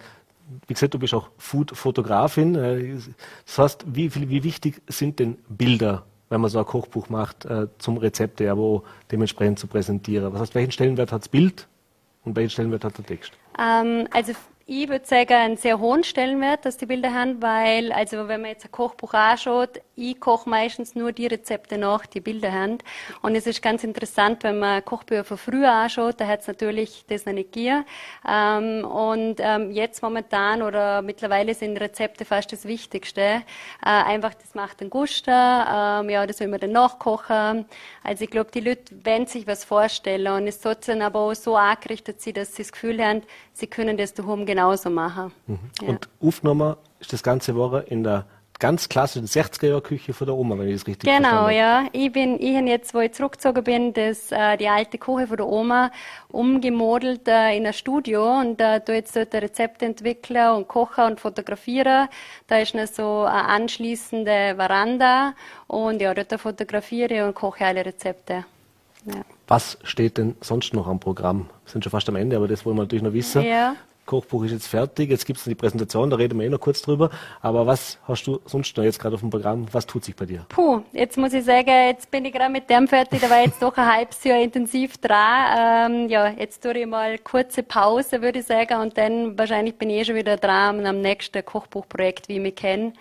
wie gesagt, du bist auch Food-Fotografin. Äh, das heißt, wie, wie wichtig sind denn Bilder wenn man so ein Kochbuch macht, äh, zum Rezept ja wo dementsprechend zu präsentieren. Was heißt, welchen Stellenwert hat das Bild und welchen Stellenwert hat der Text? Ähm, also ich würde sagen, einen sehr hohen Stellenwert, dass die Bilder haben, weil, also wenn man jetzt ein Kochbuch anschaut, ich koche meistens nur die Rezepte nach, die Bilder haben. Und es ist ganz interessant, wenn man Kochbücher von früher anschaut, da hat es natürlich das noch nicht gegeben. Ähm, und ähm, jetzt momentan oder mittlerweile sind Rezepte fast das Wichtigste. Äh, einfach, das macht einen Guster, ähm, ja, das will man dann nachkochen. Also ich glaube, die Leute wollen sich was vorstellen und es sollte dann aber auch so angerichtet sein, dass sie das Gefühl haben, sie können das daheim genauso machen. Mhm. Ja. Und aufgenommen ist das ganze Woche in der ganz klassischen 60er-Jahr-Küche von der Oma, wenn ich es richtig genau, verstanden habe. Genau, ja. Ich bin, ich habe jetzt, wo ich zurückgezogen bin, das, äh, die alte Küche von der Oma umgemodelt äh, in ein Studio und äh, da jetzt dort Rezepte entwickeln und kochen und fotografieren. Da ist noch so eine anschließende Veranda und ja, dort fotografiere ich und koche alle Rezepte. Ja. Was steht denn sonst noch am Programm? Wir sind schon fast am Ende, aber das wollen wir natürlich noch wissen. Ja. Kochbuch ist jetzt fertig, jetzt gibt es die Präsentation, da reden wir eh noch kurz drüber. Aber was hast du sonst noch jetzt gerade auf dem Programm? Was tut sich bei dir? Puh, jetzt muss ich sagen, jetzt bin ich gerade mit dem fertig, da war jetzt doch ein halbes Jahr intensiv dran. Ähm, ja, jetzt tue ich mal kurze Pause, würde ich sagen, und dann wahrscheinlich bin ich eh schon wieder dran am nächsten Kochbuchprojekt, wie ich mich kenne.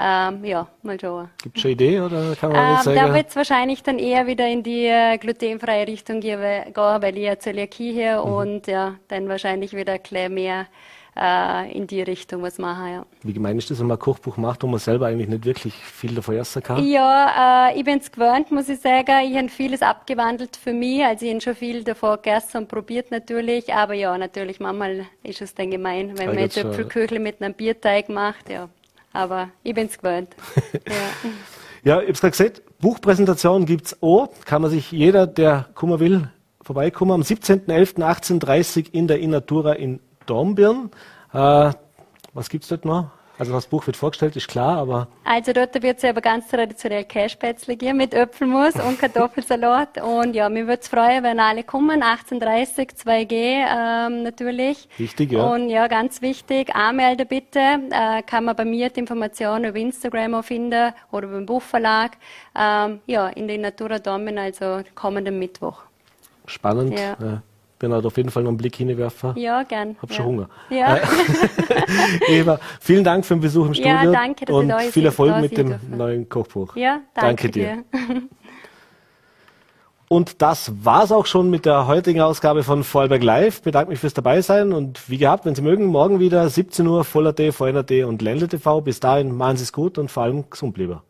Ähm, ja, mal schauen. Gibt es schon Idee oder kann man ähm, sagen? Da wird es wahrscheinlich dann eher wieder in die äh, glutenfreie Richtung gehen, weil ich ja Zöliakie hier mhm. und ja, dann wahrscheinlich wieder ein mehr äh, in die Richtung was machen, ja. Wie gemein ist das, wenn man ein Kochbuch macht, wo man selber eigentlich nicht wirklich viel davon essen kann? Ja, äh, ich bin es gewöhnt, muss ich sagen. Ich habe vieles abgewandelt für mich. Also ich habe schon viel davon gegessen und probiert natürlich. Aber ja, natürlich, manchmal ist es dann gemein, wenn man jetzt Äpfelküchle mit einem Bierteig macht. Ja, aber ich bin es gewöhnt. <laughs> ja. ja, ich habe es gerade gesagt, Buchpräsentation gibt es auch. Kann man sich jeder, der kommen will, vorbeikommen. Am 17.11.18.30 in der Innatura in Dornbirn. Äh, was es dort noch? Also das Buch wird vorgestellt, ist klar, aber... Also dort wird es aber ganz traditionell Käsespätzle geben mit Öpfelmus und Kartoffelsalat. Und ja, mir würde es freuen, wenn alle kommen. 18.30 2G ähm, natürlich. Wichtig, ja. Und ja, ganz wichtig, anmelden bitte. Äh, kann man bei mir die Informationen über Instagram auch finden oder beim Buchverlag. Ähm, ja, in der Natura Domin, also kommenden Mittwoch. Spannend. Ja. Äh, bin halt auf jeden Fall noch einen Blick hinwerfen. Ja, gern. Hab schon ja. Hunger. Ja. Äh, <laughs> Eva, vielen Dank für den Besuch im Studio. Ja, danke, dass und viel Erfolg mit dem dürfen. neuen Kochbuch. Ja, danke, danke dir. dir. <laughs> Und das war's auch schon mit der heutigen Ausgabe von Vorarlberg Live. Bedanke mich fürs Dabeisein und wie gehabt, wenn Sie mögen, morgen wieder 17 Uhr Voller.t, VNRT und Ländle TV. Bis dahin, machen Sie es gut und vor allem gesund bleiben.